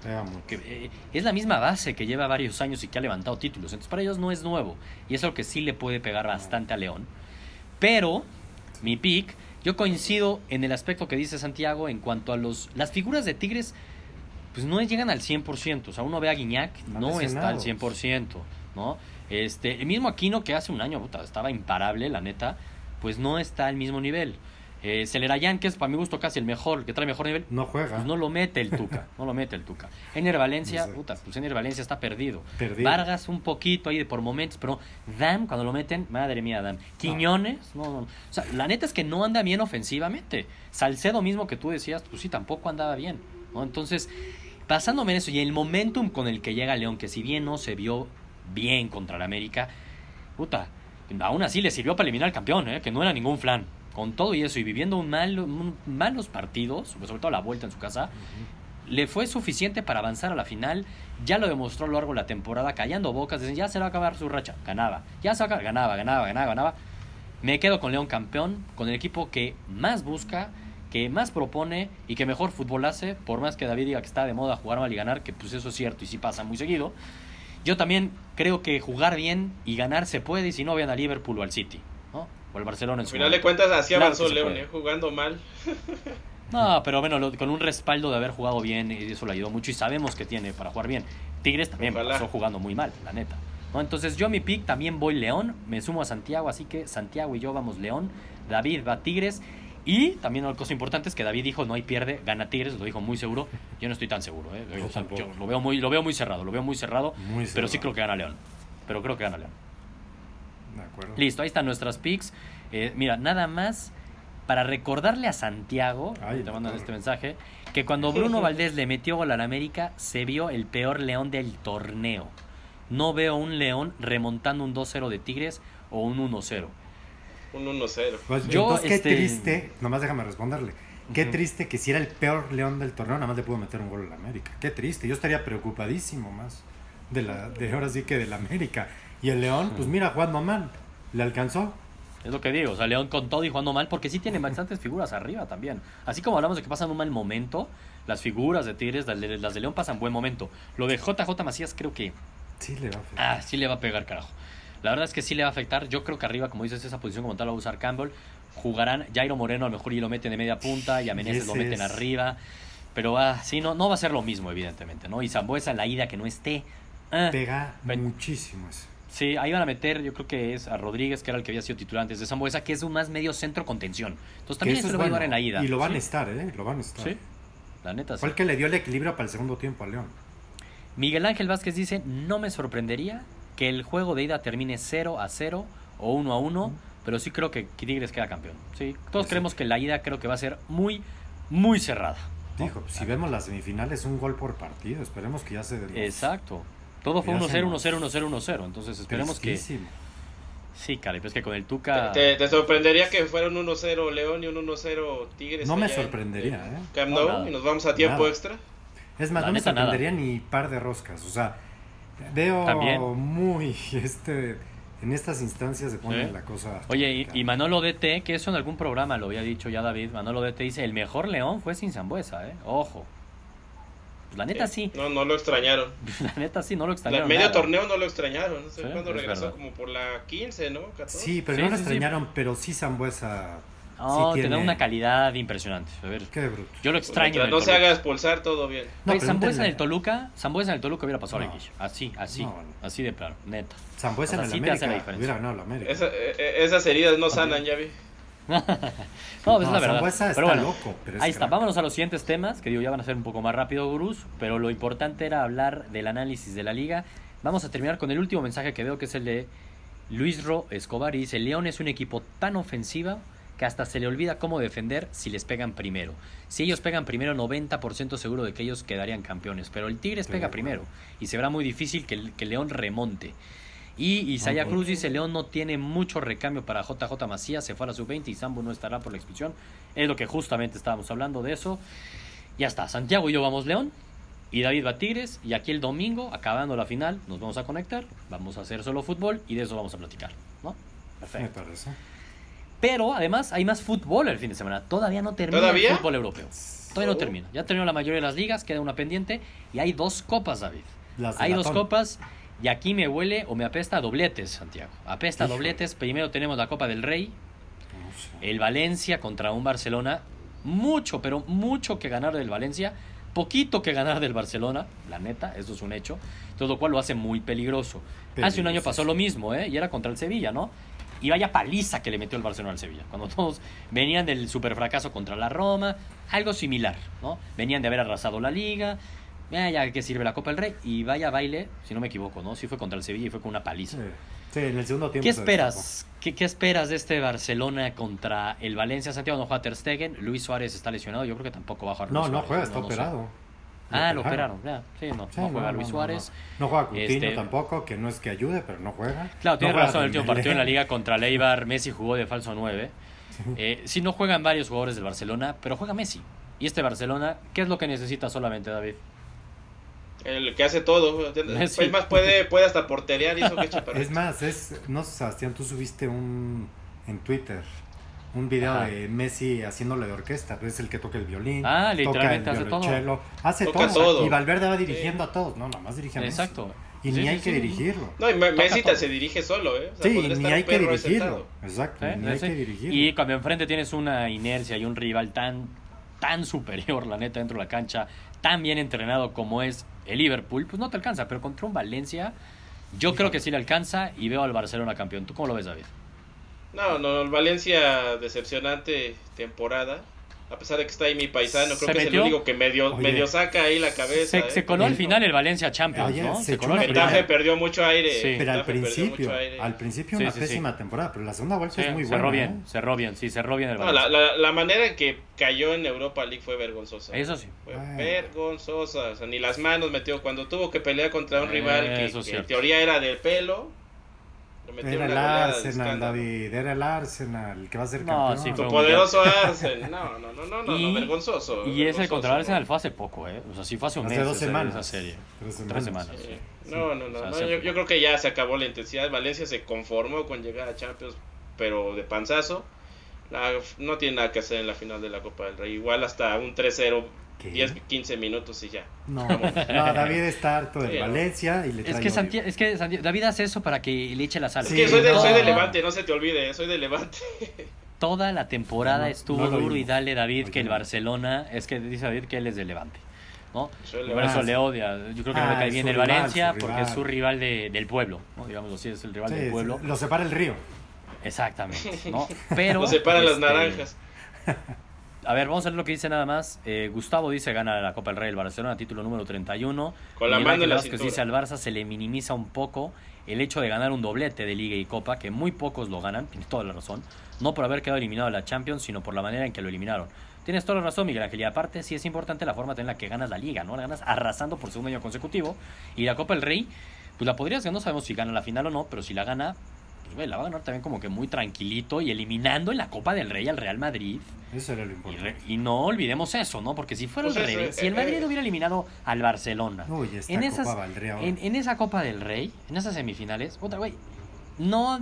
Speaker 1: que eh, es la misma base que lleva varios años y que ha levantado títulos. Entonces para ellos no es nuevo. Y es lo que sí le puede pegar bastante a León. Pero, mi pick, yo coincido en el aspecto que dice Santiago en cuanto a los las figuras de Tigres, pues no llegan al 100%. O sea, uno ve a Guiñac, no está al
Speaker 2: lesionados.
Speaker 1: 100%, ¿no? Este, el mismo Aquino que hace un año puta, estaba imparable, la neta, pues no está al mismo nivel. Eh, Celerayán, que es para mi gusto casi el mejor, que trae mejor nivel,
Speaker 2: No juega.
Speaker 1: pues no lo mete el Tuca, no lo mete el Tuca. Ener Valencia,
Speaker 2: Exacto.
Speaker 1: puta, pues Ener Valencia está perdido.
Speaker 2: Perdido.
Speaker 1: Vargas un poquito ahí de por momentos, pero Dam, cuando lo meten, madre mía, Dam. Quiñones, no, no, no. O sea, la neta es que no anda bien ofensivamente. Salcedo mismo que tú decías, pues sí, tampoco andaba bien. ¿no? Entonces, pasándome en eso y el momentum con el que llega León, que si bien no se vio bien contra el América, puta, aún así le sirvió para eliminar al campeón, ¿eh? que no era ningún flan. Con todo y eso, y viviendo un mal, un- malos partidos, sobre todo la vuelta en su casa, le fue suficiente para avanzar a la final. Ya lo demostró a lo largo de la temporada, callando bocas, dicen, ya se va a acabar su racha. Ganaba, ya se va a acabar, ganaba, ganaba, ganaba, ganaba. Me quedo con León campeón, con el equipo que más busca, que más propone y que mejor fútbol hace, por más que David diga que está de moda jugar mal y ganar, que pues eso es cierto y sí pasa muy seguido. Yo también creo que jugar bien y ganar se puede y si no vean a Liverpool o al City. O al Barcelona en
Speaker 3: Al
Speaker 1: su
Speaker 3: final de cuentas, así
Speaker 1: Claro
Speaker 3: avanzó León, eh, jugando mal.
Speaker 1: No, pero bueno, lo- con un respaldo de haber jugado bien, y eso le ayudó mucho y sabemos que tiene para jugar bien. Tigres también
Speaker 3: Ojalá.
Speaker 1: pasó jugando muy mal, la neta. ¿no? Entonces yo a mi pick también voy León, me sumo a Santiago, así que Santiago y yo vamos León, David va Tigres y también una cosa importante es que David dijo no hay pierde, gana Tigres, lo dijo muy seguro. Yo no estoy tan seguro, ¿eh?
Speaker 2: Yo
Speaker 1: O sea,
Speaker 2: tampoco.
Speaker 1: yo lo veo muy lo veo muy cerrado, lo veo muy cerrado,
Speaker 2: Muy
Speaker 1: pero sí
Speaker 2: cerrado.
Speaker 1: creo que gana León. Pero creo que gana León.
Speaker 2: De acuerdo.
Speaker 1: Listo, ahí están nuestras picks. Eh, mira, nada más para recordarle a Santiago,
Speaker 2: Ay,
Speaker 1: te mandan
Speaker 2: doctor.
Speaker 1: este mensaje, que cuando Bruno Valdés le metió gol al América, se vio el peor león del torneo. No veo un león remontando un 2-0 de Tigres o un 1-0.
Speaker 3: Un 1-0.
Speaker 2: Pues,
Speaker 1: Yo,
Speaker 2: entonces, qué
Speaker 1: este-
Speaker 2: triste, nomás déjame responderle. Qué triste que si era el peor león del torneo, nada más le pudo meter un gol al América. Qué triste. Yo estaría preocupadísimo más de la, de ahora sí que del América. Y el León, pues mira, jugando mal. ¿Le alcanzó?
Speaker 1: Es lo que digo, o sea, León con todo y jugando mal, porque sí tiene bastantes figuras arriba también. Así como hablamos de que pasan un mal momento, las figuras de Tigres, las de, las de León pasan buen momento. Lo de JJ Macías creo que
Speaker 2: Sí, le va a afectar.
Speaker 1: Ah, sí le va a pegar, carajo. La verdad es que sí le va a afectar. Yo creo que arriba, como dices, esa posición como tal la va a usar Campbell. Jugarán Jairo Moreno, a lo mejor y lo meten de media punta, y a Meneses lo meten
Speaker 2: es-
Speaker 1: arriba. Pero ah, sí, no, no va a ser lo mismo, evidentemente, ¿no? Y Zambuesa la ida que no esté. ah,
Speaker 2: Pega muchísimo eso.
Speaker 1: Sí, ahí van a meter, yo creo que es a Rodríguez, que era el que había sido titular antes de Zambuesa, que es un más medio centro contención. Entonces también
Speaker 2: eso
Speaker 1: se
Speaker 2: es
Speaker 1: lo va a llevar en la ida.
Speaker 2: Y lo van a estar, ¿eh? Lo van a estar.
Speaker 1: Sí, la neta sí.
Speaker 2: Fue el que le dio el equilibrio para el segundo tiempo a León.
Speaker 1: Miguel Ángel Vázquez dice, no me sorprendería que el juego de ida termine 0 a 0 o 1 a 1, pero sí creo que Tigres queda campeón. Sí, todos creemos que la ida creo que va a ser muy, muy cerrada. ¿no?
Speaker 2: Dijo, si vemos las semifinales, un gol por partido. Esperemos que ya se den los-
Speaker 1: Exacto. Todo fue
Speaker 2: Ya
Speaker 1: 1-0,
Speaker 2: se
Speaker 1: 1-0,
Speaker 2: nos-
Speaker 1: 1-0, 1-0. Entonces esperemos que... Sí, caray, pues que con el Tuca...
Speaker 3: ¿Te, te sorprendería que fuera un 1-0 León y un 1-0 Tigres?
Speaker 2: No me sorprendería,
Speaker 3: en
Speaker 2: ¿eh?
Speaker 3: Camp
Speaker 1: No,
Speaker 3: Nou
Speaker 1: nada.
Speaker 3: y nos vamos a tiempo
Speaker 2: Nada.
Speaker 3: extra.
Speaker 2: Es más,
Speaker 1: La
Speaker 2: no me
Speaker 1: neta, nada.
Speaker 2: sorprendería ni par de roscas. O sea, veo
Speaker 1: También.
Speaker 2: muy este en estas instancias se pone
Speaker 1: Sí.
Speaker 2: la cosa.
Speaker 1: Oye, y, y Manolo DT, que eso en algún programa lo había dicho ya David, Manolo DT dice, el mejor León fue sin Zambuesa, ¿eh? Ojo. Pues la neta sí,
Speaker 3: No, no lo extrañaron.
Speaker 1: la neta sí, no lo
Speaker 3: La
Speaker 1: extrañaron
Speaker 3: medio
Speaker 1: nada.
Speaker 3: torneo no lo extrañaron. No sé
Speaker 1: Sí,
Speaker 3: cuándo
Speaker 1: es
Speaker 3: regresó,
Speaker 1: verdad.
Speaker 3: como por la 15, ¿no? 14.
Speaker 2: Sí, pero
Speaker 1: Sí,
Speaker 2: no lo
Speaker 1: sí, sí.
Speaker 2: extrañaron, pero sí Zambuesa.
Speaker 1: No,
Speaker 2: sí
Speaker 1: te da
Speaker 2: tiene-
Speaker 1: una calidad impresionante. A ver,
Speaker 2: Qué bruto.
Speaker 1: yo lo
Speaker 3: Pues
Speaker 1: extraño. en
Speaker 3: no se haga expulsar, todo bien.
Speaker 2: No,
Speaker 1: Oye, Zambuesa en el Toluca, Zambuesa en el Toluca hubiera pasado
Speaker 2: No.
Speaker 1: la liguilla. Así, así,
Speaker 2: No, no.
Speaker 1: así de plano, neta.
Speaker 2: Zambuesa
Speaker 1: O sea,
Speaker 2: en el
Speaker 1: hace la
Speaker 2: América.
Speaker 1: diferencia.
Speaker 2: Hubiera ganado la América.
Speaker 3: Esa- eh, esas heridas no sanan, ya vi.
Speaker 1: No, pues
Speaker 2: No,
Speaker 1: es la verdad.
Speaker 2: Zambuesa está
Speaker 1: Pero bueno,
Speaker 2: loco, pero es
Speaker 1: ahí está. Vámonos a los siguientes temas, que digo, ya van a ser un poco más rápido, gurús. Pero lo importante era hablar del análisis de la liga. Vamos a terminar con el último mensaje que veo, que es el de Luis Ro Escobar. Y dice: León es un equipo tan ofensiva que hasta se le olvida cómo defender si les pegan primero. Si ellos pegan primero, 90% seguro de que ellos quedarían campeones. Pero el Tigres pega primero y se verá muy difícil que, el- que León remonte. Y Isaiah Cruz dice, León no tiene mucho recambio para JJ Macías, se fue a la sub-20 y Sambo no estará por la expulsión. Es lo que justamente estábamos hablando de eso. Ya está, Santiago y yo vamos León y David va Tigres y aquí el domingo, acabando la final, nos vamos a conectar, vamos a hacer solo fútbol y de eso vamos a platicar, ¿no?
Speaker 2: Me
Speaker 1: Perfecto.
Speaker 2: parece.
Speaker 1: Pero además hay más fútbol el fin de semana, todavía no termina
Speaker 3: ¿Todavía?
Speaker 1: el fútbol europeo. Todavía no
Speaker 3: Oh.
Speaker 1: termina. Ya terminó la mayoría de las ligas, queda una pendiente y hay dos copas, David.
Speaker 2: Las
Speaker 1: Hay dos copas y aquí me huele o me apesta a dobletes, Santiago. Apesta a dobletes. Primero tenemos la Copa del Rey, el Valencia contra un Barcelona. Mucho, pero mucho que ganar del Valencia. Poquito que ganar del Barcelona, la neta, eso es un hecho. Todo lo cual lo hace muy peligroso. Hace un año pasó lo mismo, ¿eh? Y era contra el Sevilla, ¿no? Y vaya paliza que le metió el Barcelona al Sevilla. Cuando todos venían del super fracaso contra la Roma, algo similar, ¿no? Venían de haber arrasado la liga, ya, ya que sirve la Copa del Rey, y vaya baile, si no me equivoco, ¿no? Sí fue contra el Sevilla y fue con una paliza.
Speaker 2: Sí, Sí, en el segundo tiempo.
Speaker 1: ¿Qué esperas? ¿Qué, qué esperas de este Barcelona contra el Valencia? Santiago no juega Ter Stegen, Luis Suárez está lesionado, yo creo que tampoco va a jugar. Luis
Speaker 2: No, no juega, está
Speaker 1: no
Speaker 2: operado.
Speaker 1: Ah, lo operaron, ya, sí, no,
Speaker 2: Sí,
Speaker 1: no juega
Speaker 2: no,
Speaker 1: Luis Suárez.
Speaker 2: No, No juega Coutinho
Speaker 1: Este-
Speaker 2: tampoco, que no es que ayude, pero no juega.
Speaker 1: Claro, tiene razón, el último partido en la liga contra Leibar, Messi jugó de falso 9. Eh, sí, no juegan varios jugadores del Barcelona, pero juega Messi. Y este Barcelona, ¿qué es lo que necesita solamente, David?
Speaker 3: El que hace todo. Es más, puede, puede hasta porterear y eso que chaparrito.
Speaker 2: Es más, es, no sé, Sebastián, tú subiste un en Twitter un video
Speaker 1: Ajá.
Speaker 2: de Messi haciéndole de orquesta, es el que toca el violín,
Speaker 1: Ah,
Speaker 2: toca el
Speaker 1: literalmente hace todo.
Speaker 2: violonchelo, hace
Speaker 3: Toca
Speaker 2: todo.
Speaker 3: todo.
Speaker 2: Y Valverde va dirigiendo a todos, no, nada más Messi.
Speaker 1: Exacto.
Speaker 2: Y
Speaker 1: Sí,
Speaker 2: ni
Speaker 1: sí,
Speaker 2: hay
Speaker 1: sí.
Speaker 2: que dirigirlo.
Speaker 3: No, y
Speaker 1: Toca
Speaker 3: Messi
Speaker 1: todo.
Speaker 3: se dirige solo, ¿eh? O sea,
Speaker 2: Sí,
Speaker 3: podría
Speaker 2: ni
Speaker 3: estar
Speaker 2: hay que dirigirlo.
Speaker 3: sentado.
Speaker 2: Exacto,
Speaker 1: ¿Eh?
Speaker 2: ni hay
Speaker 1: Sí.
Speaker 2: que dirigirlo.
Speaker 1: Y cuando enfrente tienes una inercia y un rival tan, tan superior, la neta, dentro de la cancha, tan bien entrenado como es el Liverpool, pues no te alcanza. Pero contra un Valencia, yo creo que sí le alcanza y veo al Barcelona campeón. ¿Tú cómo lo ves, David?
Speaker 3: No, no, el Valencia decepcionante temporada. A pesar de que está ahí mi paisano, creo que es
Speaker 1: metió.
Speaker 3: el único que medio,
Speaker 2: Oye.
Speaker 3: medio saca ahí la cabeza.
Speaker 1: Se,
Speaker 3: ¿eh?
Speaker 1: se coló al final el Valencia Champions,
Speaker 2: Oye,
Speaker 1: ¿no?
Speaker 2: se
Speaker 1: Se coló al final.
Speaker 3: Perdió mucho aire.
Speaker 1: Sí.
Speaker 2: Pero al principio, al principio una
Speaker 1: sí, sí.
Speaker 2: pésima temporada, pero la segunda vuelta
Speaker 1: Sí,
Speaker 2: es muy buena.
Speaker 1: cerró bien,
Speaker 2: ¿eh?
Speaker 1: cerró bien, sí, cerró bien el
Speaker 3: No,
Speaker 1: Valencia.
Speaker 3: la, la, la manera en que cayó en Europa League fue vergonzosa.
Speaker 1: Eso sí.
Speaker 3: Fue vergonzosa. O sea, ni las manos metió. Cuando tuvo que pelear contra un rival que,
Speaker 1: es
Speaker 3: que en teoría era del pelo,
Speaker 2: Era el Arsenal. David, era el Arsenal, que va a ser
Speaker 1: No,
Speaker 2: campeón.
Speaker 1: sí,
Speaker 3: Tu poderoso Arsenal. No, no, no, no, no,
Speaker 1: Y-
Speaker 3: no, vergonzoso.
Speaker 1: Y ese contra Arsenal fue hace poco, ¿eh? O sea, sí fue hace un
Speaker 2: Hace
Speaker 1: mes
Speaker 2: dos
Speaker 1: esa-
Speaker 2: semanas.
Speaker 1: esa serie.
Speaker 2: Tres
Speaker 1: Tres
Speaker 2: semanas.
Speaker 3: Sí. No, no, no.
Speaker 1: O sea,
Speaker 3: no, yo, yo creo que ya se acabó la intensidad. Valencia se conformó con llegar a Champions, pero de panzazo. La- no tiene nada que hacer en la final de la Copa del Rey. Igual hasta un 3-0,
Speaker 2: ¿Qué?
Speaker 3: 10, 15 minutos y ya.
Speaker 2: No, no, David está harto del. Valencia y le
Speaker 1: Es
Speaker 2: trae
Speaker 1: que,
Speaker 2: odio.
Speaker 1: Santi- es que David hace eso para que le eche la sal.
Speaker 3: Es
Speaker 2: Sí,
Speaker 3: que soy de,
Speaker 2: no.
Speaker 3: soy de Levante, no se te olvide, soy de Levante.
Speaker 1: Toda la temporada
Speaker 2: No,
Speaker 1: estuvo
Speaker 2: no lo
Speaker 1: duro y dale David que el. Barcelona, es que dice David que él es de Levante, ¿no? Por eso le odia. Yo creo que no
Speaker 2: Ah,
Speaker 1: le cae
Speaker 2: es
Speaker 1: bien el
Speaker 2: rival,
Speaker 1: Valencia porque es su rival de- del pueblo, ¿no? Digámoslo así, es el rival
Speaker 2: Sí,
Speaker 1: del pueblo.
Speaker 2: Lo separa el río.
Speaker 1: Exactamente, ¿no? Pero.
Speaker 3: Nos separan las
Speaker 1: este,
Speaker 3: naranjas.
Speaker 1: A ver, vamos a ver lo que dice nada más. Eh, Gustavo dice gana la Copa del Rey el Barcelona, título número 31.
Speaker 3: Con la mano
Speaker 1: Vázquez dice al Barça se le minimiza un poco el hecho de ganar un doblete de Liga y Copa, que muy pocos lo ganan, tiene toda la razón. No por haber quedado eliminado de la Champions, sino por la manera en que lo eliminaron. Tienes toda la razón, Miguel Ángel. Y aparte, sí es importante la forma en la que ganas la Liga, ¿no? La ganas arrasando por segundo año consecutivo. Y la Copa del Rey, pues la podrías ganar, no sabemos si gana la final o no, pero si la gana, pues güey, la va a ganar también como que muy tranquilito y eliminando en la Copa del Rey al Real Madrid.
Speaker 2: Eso era lo importante.
Speaker 1: y no olvidemos eso, ¿no? Porque si fuera
Speaker 3: Pues eso,
Speaker 1: revés,
Speaker 3: eh,
Speaker 1: si el Madrid
Speaker 3: eh.
Speaker 1: hubiera eliminado al Barcelona
Speaker 2: Uy, esta
Speaker 1: en esas, esa Copa del Rey, en esas semifinales, otra güey, no A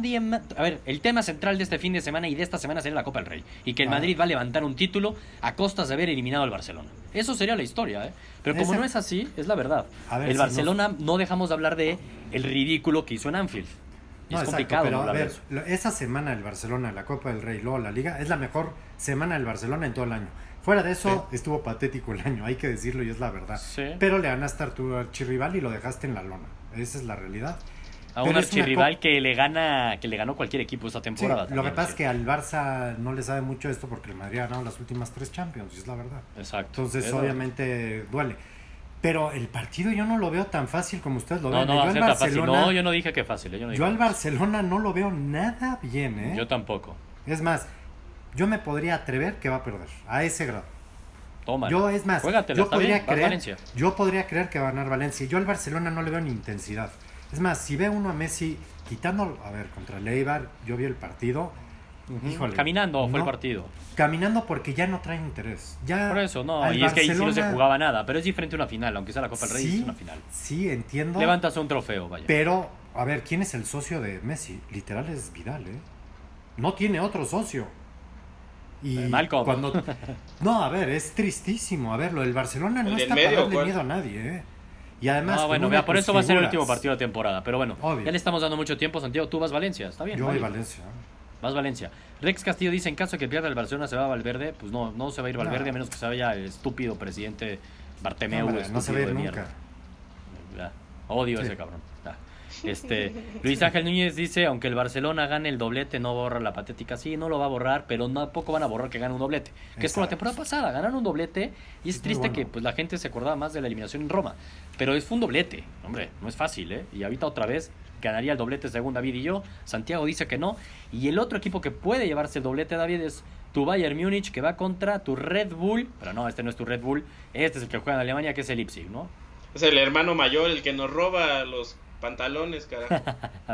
Speaker 1: ver, el tema central de este fin de semana y de esta semana sería la Copa del Rey. Y que el
Speaker 2: Ah.
Speaker 1: Madrid va a levantar un título a costas de haber eliminado al Barcelona. Eso sería la historia, ¿eh? Pero como
Speaker 2: Esa-
Speaker 1: no es así, es la verdad.
Speaker 2: Ver,
Speaker 1: el
Speaker 2: si
Speaker 1: Barcelona no dejamos de hablar de el ridículo que hizo en Anfield. Y
Speaker 2: No,
Speaker 1: es
Speaker 2: exacto,
Speaker 1: complicado
Speaker 2: pero a ver, esa semana el Barcelona, la Copa del Rey, luego la Liga, es la mejor semana del Barcelona en todo el año. Fuera de eso, estuvo patético el año, hay que decirlo y es la verdad.
Speaker 1: Sí.
Speaker 2: Pero le ganaste a tu archirrival y lo dejaste en la lona. Esa es la realidad.
Speaker 1: A
Speaker 2: pero
Speaker 1: un archirrival que le gana, que le ganó cualquier equipo esta
Speaker 2: Sí,
Speaker 1: temporada.
Speaker 2: lo que pasa es que al Barça no le sabe mucho esto porque el Madrid ha ganado las últimas tres Champions, y es la verdad.
Speaker 1: Exacto.
Speaker 2: Entonces,
Speaker 1: Es
Speaker 2: obviamente, duele. Pero el partido yo no lo veo tan fácil como ustedes lo
Speaker 1: No,
Speaker 2: ven.
Speaker 1: no,
Speaker 2: yo, al
Speaker 1: tan fácil.
Speaker 2: Barcelona,
Speaker 1: No, yo no dije que fácil. Yo, no dije
Speaker 2: yo al. Barcelona no lo veo nada bien, ¿eh?
Speaker 1: Yo tampoco.
Speaker 2: Es más, yo me podría atrever que va a perder, a ese grado.
Speaker 1: Toma.
Speaker 2: Yo, es más,
Speaker 1: Juégatela,
Speaker 2: yo podría
Speaker 1: bien,
Speaker 2: creer, yo podría creer que va a ganar Valencia. Yo al Barcelona no le veo ni intensidad. Es más, si ve uno a Messi quitando, a ver, contra el Eibar, yo vi el partido, híjole,
Speaker 1: Caminando fue el partido.
Speaker 2: Caminando porque ya no trae interés. Ya
Speaker 1: Por eso, no. Y es que ahí sí no se jugaba nada. Pero es diferente una final. Aunque sea la Copa del Rey,
Speaker 2: Sí,
Speaker 1: es una final.
Speaker 2: Sí, entiendo.
Speaker 1: Levantas un trofeo, vaya.
Speaker 2: Pero, a ver, ¿quién es el socio de Messi? Literal es Vidal, ¿eh? No tiene otro socio. Y
Speaker 1: Eh, Malcolm.
Speaker 2: cuando No, a ver, es tristísimo. A ver, lo del Barcelona no
Speaker 3: ¿El del
Speaker 2: está
Speaker 3: medio
Speaker 2: para darle miedo a nadie, ¿eh? Y además.
Speaker 1: No, bueno, vea, por eso va a ser el último partido de temporada. Pero bueno,
Speaker 2: Obvio.
Speaker 1: ya le estamos dando mucho tiempo, Santiago. Tú vas Valencia, está bien.
Speaker 2: Yo voy
Speaker 1: válido.
Speaker 2: Valencia.
Speaker 1: Vas Valencia. Rex Castillo dice: en caso de que pierda el Barcelona, se va a Valverde. Pues no, no se va a ir Valverde,
Speaker 2: No.
Speaker 1: a menos que se vaya el estúpido presidente Bartemeu.
Speaker 2: Hombre, no se
Speaker 1: de
Speaker 2: nunca.
Speaker 1: mierda. Ya, Odio a ese cabrón. Ya. Este, Luis Ángel Núñez dice, aunque el Barcelona gane el doblete, no borra la patética. Sí, no lo va a borrar, pero tampoco van a borrar que gane un doblete. Que es como la temporada pasada, ganaron un doblete y es, triste que pues, la gente se acordaba más de la eliminación en Roma. Pero es, fue un doblete, hombre, no es fácil, ¿eh? Y ahorita otra vez ganaría el doblete según David y yo. Santiago dice que no. Y el otro equipo que puede llevarse el doblete, David, es tu Bayern Múnich, que va contra tu Red Bull. Pero no, este no es tu Red Bull. Este es el que juega en Alemania, que es el Leipzig, ¿no?
Speaker 3: Es el hermano mayor, el que nos roba los pantalones, carajo.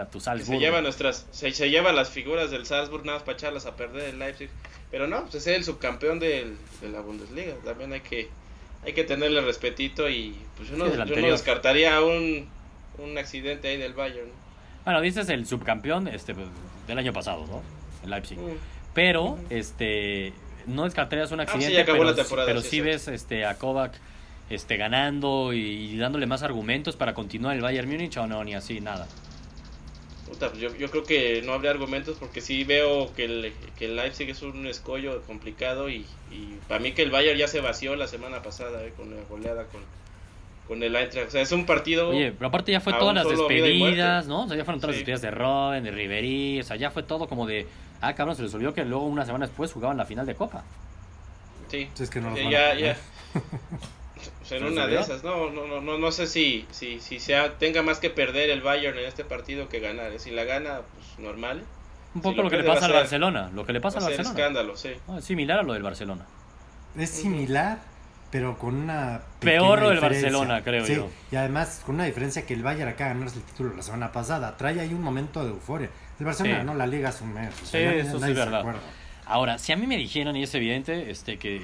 Speaker 1: tu
Speaker 3: Se lleva nuestras, se, lleva las figuras del Salzburg nada más para echarlas a perder el Leipzig. Pero no, pues es el subcampeón de la Bundesliga. También hay que, hay que tenerle respetito y pues yo no, descartaría un, un accidente ahí del Bayern.
Speaker 1: Bueno, dices el subcampeón este, del año pasado, ¿no? El Leipzig. Mm. Pero, este, no descartarías un ah, accidente, pero, si ves este, a Kovac este, ganando y, dándole más argumentos para continuar el Bayern Múnich o no, ni así, nada.
Speaker 3: Pues yo, yo, creo que no habría argumentos porque sí veo que el, que el Leipzig es un escollo complicado y, y para mí que el Bayern ya se vació la semana pasada eh, con la goleada con, con el Eintracht. O sea, es un partido.
Speaker 1: Oye, pero aparte ya fue todas las despedidas, ¿no? O sea, ya fueron todas las despedidas de Robben, de Ribery. O sea, ya fue todo como de. Ah, cabrón, se les olvidó que luego una semana después jugaban la final de Copa.
Speaker 3: Sí.
Speaker 2: Es que no
Speaker 3: ya, ya. O sea, en una de esas, no, no, no, no sé si, si, si sea, tenga más que perder el Bayern en este partido que ganar. Si la gana, pues normal.
Speaker 1: Un poco lo, que le pasa al Barcelona. Lo que le pasa al Barcelona.
Speaker 3: escándalo, sí.
Speaker 1: es similar a lo del Barcelona.
Speaker 2: Es similar, pero con una.
Speaker 1: Peor del Barcelona, creo sí, yo.
Speaker 2: Y además, con una diferencia que el Bayern acá ganó el título la semana pasada. Trae ahí un momento de euforia. El Barcelona no la liga un mes.
Speaker 1: sí, eso sí es verdad. Ahora, si a mí me dijeron, y es evidente, este que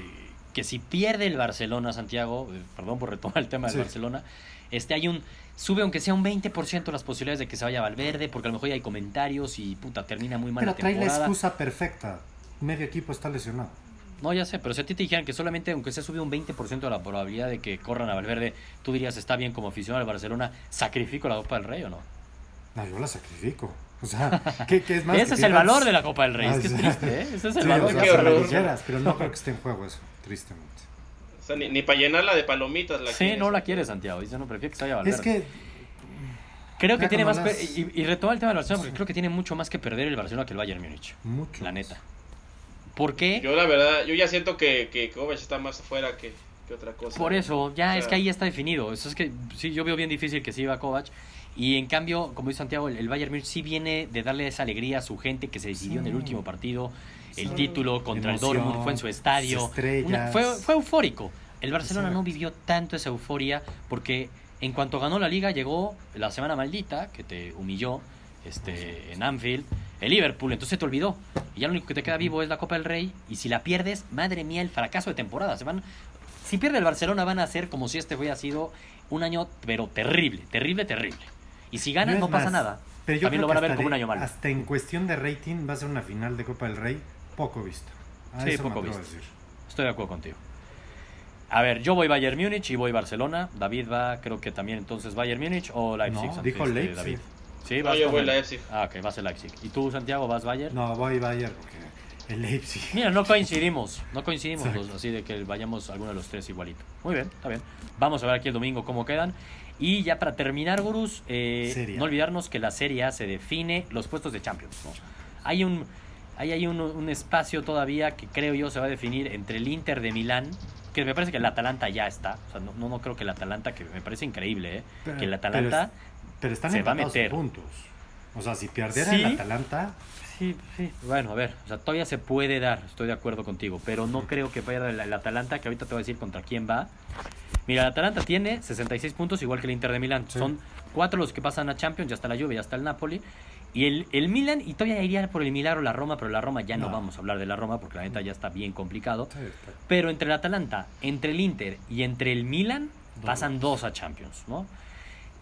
Speaker 1: que si pierde el Barcelona, Santiago, eh, perdón por retomar el tema del Barcelona, este hay un sube aunque sea un 20% las posibilidades de que se vaya Valverde, porque a lo mejor ya hay comentarios y puta termina muy mal
Speaker 2: pero la temporada. trae la excusa perfecta. Medio equipo está lesionado.
Speaker 1: No, ya sé, pero si a ti te dijeran que solamente aunque se sube un 20% de la probabilidad de que corran a Valverde, tú dirías, está bien como aficionado al Barcelona, ¿sacrifico la Copa del Rey o no?
Speaker 2: No, yo la sacrifico. O sea, ¿qué, es más?
Speaker 1: Ese es el valor de la Copa del Rey. es que es triste, ¿eh? Ese es el valor.
Speaker 2: de la pero no creo que esté en juego eso, tristemente.
Speaker 3: O sea, ni, para llenarla de palomitas la
Speaker 1: Sí, no la quiere Santiago. Dice, no, prefiere que se vaya a
Speaker 2: Valverde. Es que...
Speaker 1: Creo que tiene más... Y, y retoma el tema del Barcelona, porque creo que tiene mucho más que perder el Barcelona que el Bayern Múnich. Mucho. La neta. ¿Por qué?
Speaker 3: Yo la verdad, yo ya siento que, que Kovac está más afuera que, que otra cosa.
Speaker 1: Por eso, ya es que ahí está definido. Eso es que sí, yo veo bien difícil que se iba Kovac. Y en cambio, como dice Santiago, el, Bayern Munich sí viene de darle esa alegría a su gente que se decidió en el último partido. El título contra el Dortmund fue en su estadio. fue, fue eufórico. El Barcelona no vivió tanto esa euforia porque en cuanto ganó la liga llegó la semana maldita que te humilló este, en Anfield, el Liverpool, entonces te olvidó. Y ya lo único que te queda vivo es la Copa del Rey. Y si la pierdes, madre mía, el fracaso de temporada. Se van, si pierde el Barcelona van a ser como si este hubiera sido un año, pero terrible, terrible, terrible. Y si ganan, no, pasa nada. Pero yo También lo van a ver como un año malo.
Speaker 2: Hasta en cuestión de rating va a ser una final de Copa del Rey poco visto.
Speaker 1: sí, poco visto. Estoy de acuerdo contigo. A ver, yo voy Bayern Múnich y voy Barcelona. David va, creo que también entonces Bayern Múnich o Leipzig.
Speaker 2: No, dijo Leipzig. David.
Speaker 1: Sí,
Speaker 3: vas yo voy Leipzig.
Speaker 1: Ah, ok, vas a Leipzig. ¿Y tú, Santiago, vas Bayern?
Speaker 2: No, voy Bayern porque el Leipzig.
Speaker 1: Mira, no coincidimos, no coincidimos así de que vayamos alguno de los tres igualito. Muy bien, está bien. Vamos a ver aquí el domingo cómo quedan. Y ya para terminar, Gurús, eh, no olvidarnos que la Serie A se define los puestos de Champions. Hay un hay un, espacio todavía que creo yo se va a definir entre el Inter de Milán, que me parece que el Atalanta ya está. O sea, no, no, creo que el Atalanta, que me parece increíble, ¿eh? que el Atalanta
Speaker 2: pero, están se va a meter. puntos. O sea, si perdiera el Atalanta...
Speaker 1: Sí, sí. Bueno, a ver, o sea, todavía se puede dar, estoy de acuerdo contigo, pero no creo que vaya el, el Atalanta, que ahorita te voy a decir contra quién va. Mira, el Atalanta tiene 66 puntos, igual que el Inter de Milán. Son cuatro los que pasan a Champions, ya está la Juve, ya está el Napoli. Y el, el Milan, y todavía iría por el Milagro la Roma, pero la Roma ya no. vamos a hablar de la Roma porque la neta ya está bien complicado. Pero entre el Atalanta, entre el Inter y entre el Milan, pasan dos a Champions, ¿no?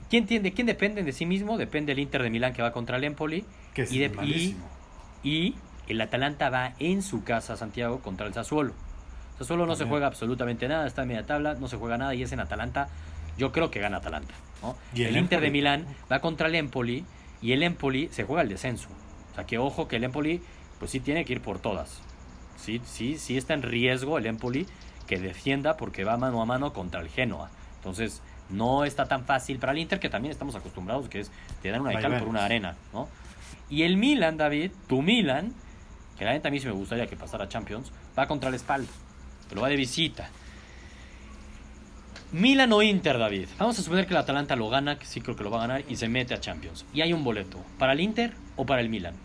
Speaker 1: ¿Quién, ¿Quién depende de sí mismo? Depende el Inter de Milán que va contra el Empoli.
Speaker 2: Que es
Speaker 1: y,
Speaker 2: y,
Speaker 1: y, el Atalanta va en su casa, Santiago, contra el Sassuolo. Solo no se juega absolutamente nada, está en media tabla, no se juega nada y es en Atalanta. Yo creo que gana Atalanta. ¿Y el, Inter de Milán va contra el Empoli y el Empoli se juega el descenso. O sea que ojo que el Empoli pues sí tiene que ir por todas. Sí, sí, sí está en riesgo el Empoli que defienda porque va mano a mano contra el Genoa. Entonces No está tan fácil para el Inter, que también estamos acostumbrados, que es te dan una de cal por una arena, ¿no? Y el Milan, David, tu Milan, que la neta a mí sí me gustaría que pasara Champions, va contra el Spal, pero va de visita. Milan o Inter, David. Vamos a suponer que el Atalanta lo gana, que sí creo que lo va a ganar, y se mete a Champions. Y hay un boleto. ¿Para el Inter o para el Milan?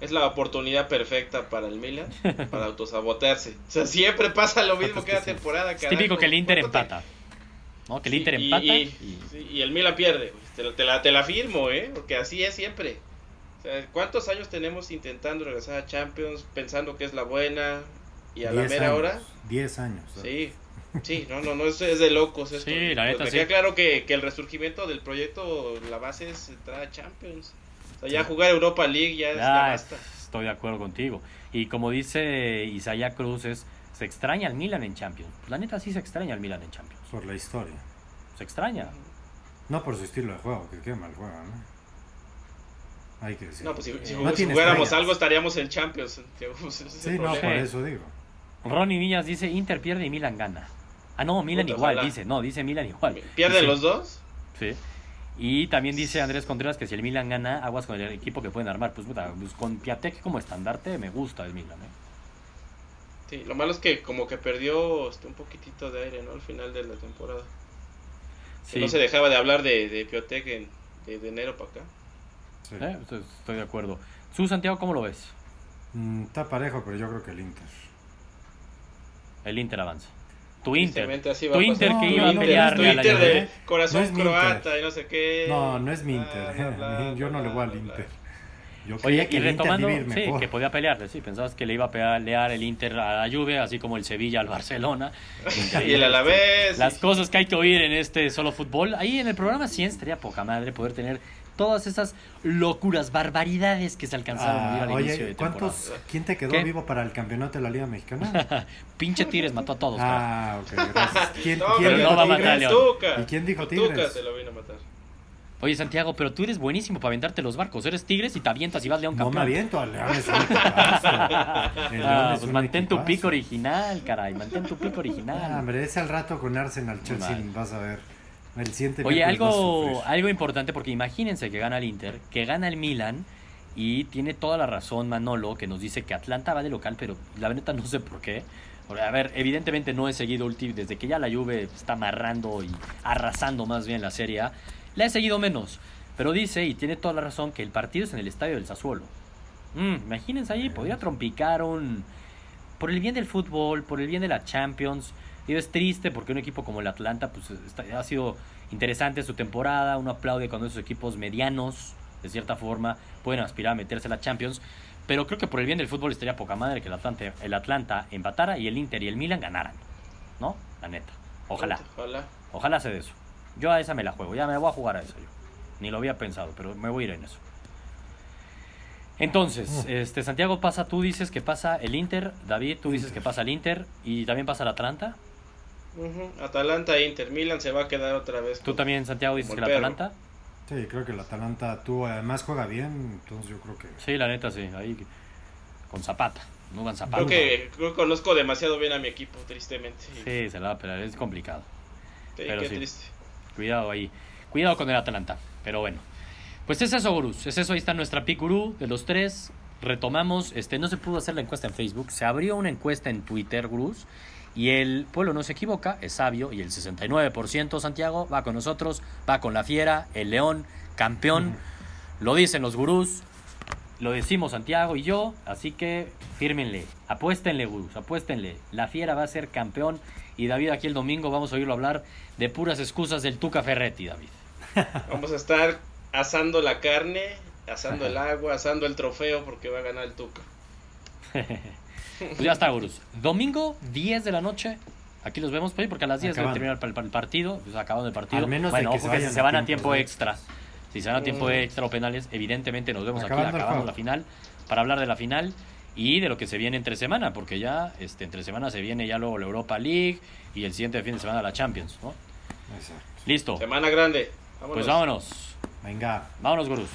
Speaker 3: Es la oportunidad perfecta para el Milan para autosabotearse. O sea, siempre pasa lo mismo
Speaker 2: sí.
Speaker 3: temporada.
Speaker 1: Es típico que el Inter empata. ¿No? Que el Inter empata.
Speaker 3: Y,
Speaker 1: y-
Speaker 3: sí, y el Milan pierde. Te, la- te la, te la firmo, ¿eh? Porque así es siempre. O sea, ¿cuántos años tenemos intentando regresar a Champions, pensando que es la buena y a la
Speaker 2: 10
Speaker 3: mera
Speaker 2: años,
Speaker 3: hora?
Speaker 2: 10 años.
Speaker 3: Sí, sí, no, no, no, es, es de locos esto.
Speaker 1: Sí, la neta,
Speaker 3: Pues me
Speaker 1: sí.
Speaker 3: queda claro que, que el resurgimiento del proyecto, la base es entrar a Champions. O sea, ya jugar Europa League ya, es- ya
Speaker 1: Ah,
Speaker 3: basta.
Speaker 1: estoy de acuerdo contigo. Y como dice Isaiah Cruz, es, se extraña al Milan en Champions. Pues la neta sí se extraña al Milan en Champions.
Speaker 2: Por la historia.
Speaker 1: Se extraña.
Speaker 2: No por su estilo de juego, que qué mal juega, ¿no? Hay que decir.
Speaker 3: No, pues si, si
Speaker 2: No tiene
Speaker 3: jugáramos
Speaker 2: estrellas.
Speaker 3: algo estaríamos en Champions.
Speaker 2: Sí, no,
Speaker 3: problema.
Speaker 2: por eso digo.
Speaker 1: Ronnie Niñas dice Inter pierde y Milan gana. Ah, no, Milan
Speaker 3: Puta,
Speaker 1: igual,
Speaker 3: ojalá.
Speaker 1: dice. No, dice Milan igual.
Speaker 3: ¿Pierden
Speaker 1: Dice-
Speaker 3: los dos?
Speaker 1: Sí. Y también dice Andrés Contreras que si el Milan gana, aguas con el equipo que pueden armar. Pues, puta, pues, con Piatek como estandarte me gusta el Milan. ¿eh?
Speaker 3: Sí, lo malo es que como que perdió este, un poquitito de aire, ¿no? Al final de la temporada. Que
Speaker 1: Sí.
Speaker 3: no se dejaba de hablar de, de Piotec en, de, de enero para acá.
Speaker 2: Sí.
Speaker 1: Eh, estoy, estoy de acuerdo. Su Santiago, ¿cómo lo ves?
Speaker 2: Mm, está parejo, pero yo creo que el Inter.
Speaker 1: El Inter avanza. Tu Inter.
Speaker 3: Tristemente así va
Speaker 1: Tu Inter
Speaker 2: que iba a
Speaker 3: tu
Speaker 1: a la
Speaker 3: Inter de corazón
Speaker 2: No
Speaker 3: croata
Speaker 2: Inter.
Speaker 3: y no sé qué.
Speaker 2: No, no es mi
Speaker 3: Bla,
Speaker 2: Inter.
Speaker 3: bla, bla,
Speaker 2: yo no le voy al
Speaker 3: bla,
Speaker 2: Inter. Yo
Speaker 1: Oye,
Speaker 2: que
Speaker 1: y retomando, sí, que podía pelearle, sí, pensabas que le iba a pelear el Inter a la Juve, así como el Sevilla al Barcelona.
Speaker 3: Y el Alavés.
Speaker 1: Las cosas que hay que oír en este solo fútbol. Ahí en el programa sí estaría poca madre poder tener todas esas locuras, barbaridades que se alcanzaron a
Speaker 2: Ah,
Speaker 1: oír al inicio
Speaker 2: oye,
Speaker 1: de temporada.
Speaker 2: ¿cuántos, ¿quién te quedó
Speaker 1: ¿Qué?
Speaker 2: vivo para el campeonato de la Liga Mexicana?
Speaker 1: Pinche Tigres mató a todos.
Speaker 2: ah, ok, gracias. ¿Quién,
Speaker 3: No,
Speaker 2: quién dijo
Speaker 1: no va a matar a
Speaker 2: Tigres?
Speaker 1: León.
Speaker 2: ¿Y quién dijo
Speaker 3: Tu Tuca
Speaker 2: Tigres?
Speaker 3: se lo vino a matar.
Speaker 1: Oye, Santiago, pero tú eres buenísimo para aventarte los barcos. Eres Tigres y te avientas y vas León
Speaker 2: No me
Speaker 1: campeón.
Speaker 2: aviento, al León es un equipazo. El León
Speaker 1: Ah,
Speaker 2: es
Speaker 1: pues
Speaker 2: un
Speaker 1: mantén tu pico original, caray. Mantén tu pico
Speaker 2: Ah,
Speaker 1: original.
Speaker 2: hombre, es al rato con Arsenal, Chelsea, vas a ver. El siguiente
Speaker 1: Oye, algo, algo importante porque imagínense que gana el Inter, que gana el Milan y tiene toda la razón Manolo que nos dice que Atlanta va de local, pero la neta no sé por qué. A ver, evidentemente no he seguido ulti- desde que ya la Juve está amarrando y arrasando más bien la Serie A, la he seguido menos. Pero dice, y tiene toda la razón, que el partido es en el estadio del Sassuolo. Mm, imagínense ahí, podría trompicar un... Por el bien del fútbol, por el bien de la Champions. Digo, es triste porque un equipo como el Atlanta pues, está- ha sido interesante su temporada. Uno aplaude cuando esos equipos medianos, de cierta forma, pueden aspirar a meterse a la Champions. Pero creo que por el bien del fútbol estaría poca madre que el Atlanta, el Atlanta empatara y el Inter y el Milan ganaran. ¿No? La neta. Ojalá.
Speaker 3: Ojalá.
Speaker 1: Ojalá sea de eso. Yo a esa me la juego. Ya me voy a jugar a eso yo. Ni lo había pensado, pero me voy a ir en eso. Entonces, este Santiago pasa, tú dices que pasa el Inter, David, tú dices que pasa el Inter y también pasa el Atlanta.
Speaker 3: Ujú. Atalanta Inter. Milan se va a quedar otra vez.
Speaker 1: Tú también, Santiago, dices que
Speaker 3: el.
Speaker 1: Atlanta.
Speaker 2: Sí, creo que el Atalanta tú además juega bien, entonces yo creo que
Speaker 1: Sí, la neta, sí. Ahí con Zapata. No van Zapata.
Speaker 3: Creo que, creo que conozco demasiado bien a mi equipo, tristemente.
Speaker 1: Sí, se la va a. Es complicado.
Speaker 3: Sí,
Speaker 1: pero
Speaker 3: qué
Speaker 1: sí.
Speaker 3: triste.
Speaker 1: Cuidado ahí. Cuidado con el Atalanta. Pero bueno. Pues es eso, gurús. Es eso. Ahí está nuestra pick gurú de los tres. Retomamos. Este, no se pudo hacer la encuesta en Facebook. Se abrió una encuesta en Twitter, gurús. Y el pueblo no se equivoca, es sabio. Y el 69% Santiago va con nosotros. Va con la fiera, el león, campeón. Lo dicen los gurús. Lo decimos Santiago y yo. Así que fírmenle. Apuéstenle, gurús. Apuéstenle. La fiera va a ser campeón. Y David, aquí el domingo vamos a oírlo hablar de puras excusas del Tuca Ferretti, David.
Speaker 3: Vamos a estar asando la carne, asando el agua, asando el trofeo porque va a ganar el Tuca.
Speaker 1: Pues ya está, gurús. Domingo, 10 de la noche. Aquí los vemos, porque a las 10 debe terminar el, partido. Pues acabando el partido.
Speaker 2: Al menos de
Speaker 1: bueno,
Speaker 2: que
Speaker 1: ojo
Speaker 2: se
Speaker 1: que si se van a tiempo
Speaker 2: extras.
Speaker 1: extra. Si se van a tiempo extra o penales, evidentemente nos vemos
Speaker 2: Acabando
Speaker 1: aquí acabando la final para hablar de la final y de lo que se viene entre semana, porque ya este, entre semana se viene ya luego la Europa League y el siguiente fin de semana la Champions, ¿no?
Speaker 2: Exacto.
Speaker 1: Listo.
Speaker 3: Semana grande. Vámonos.
Speaker 1: Pues vámonos.
Speaker 2: Venga.
Speaker 1: Vámonos, gurús.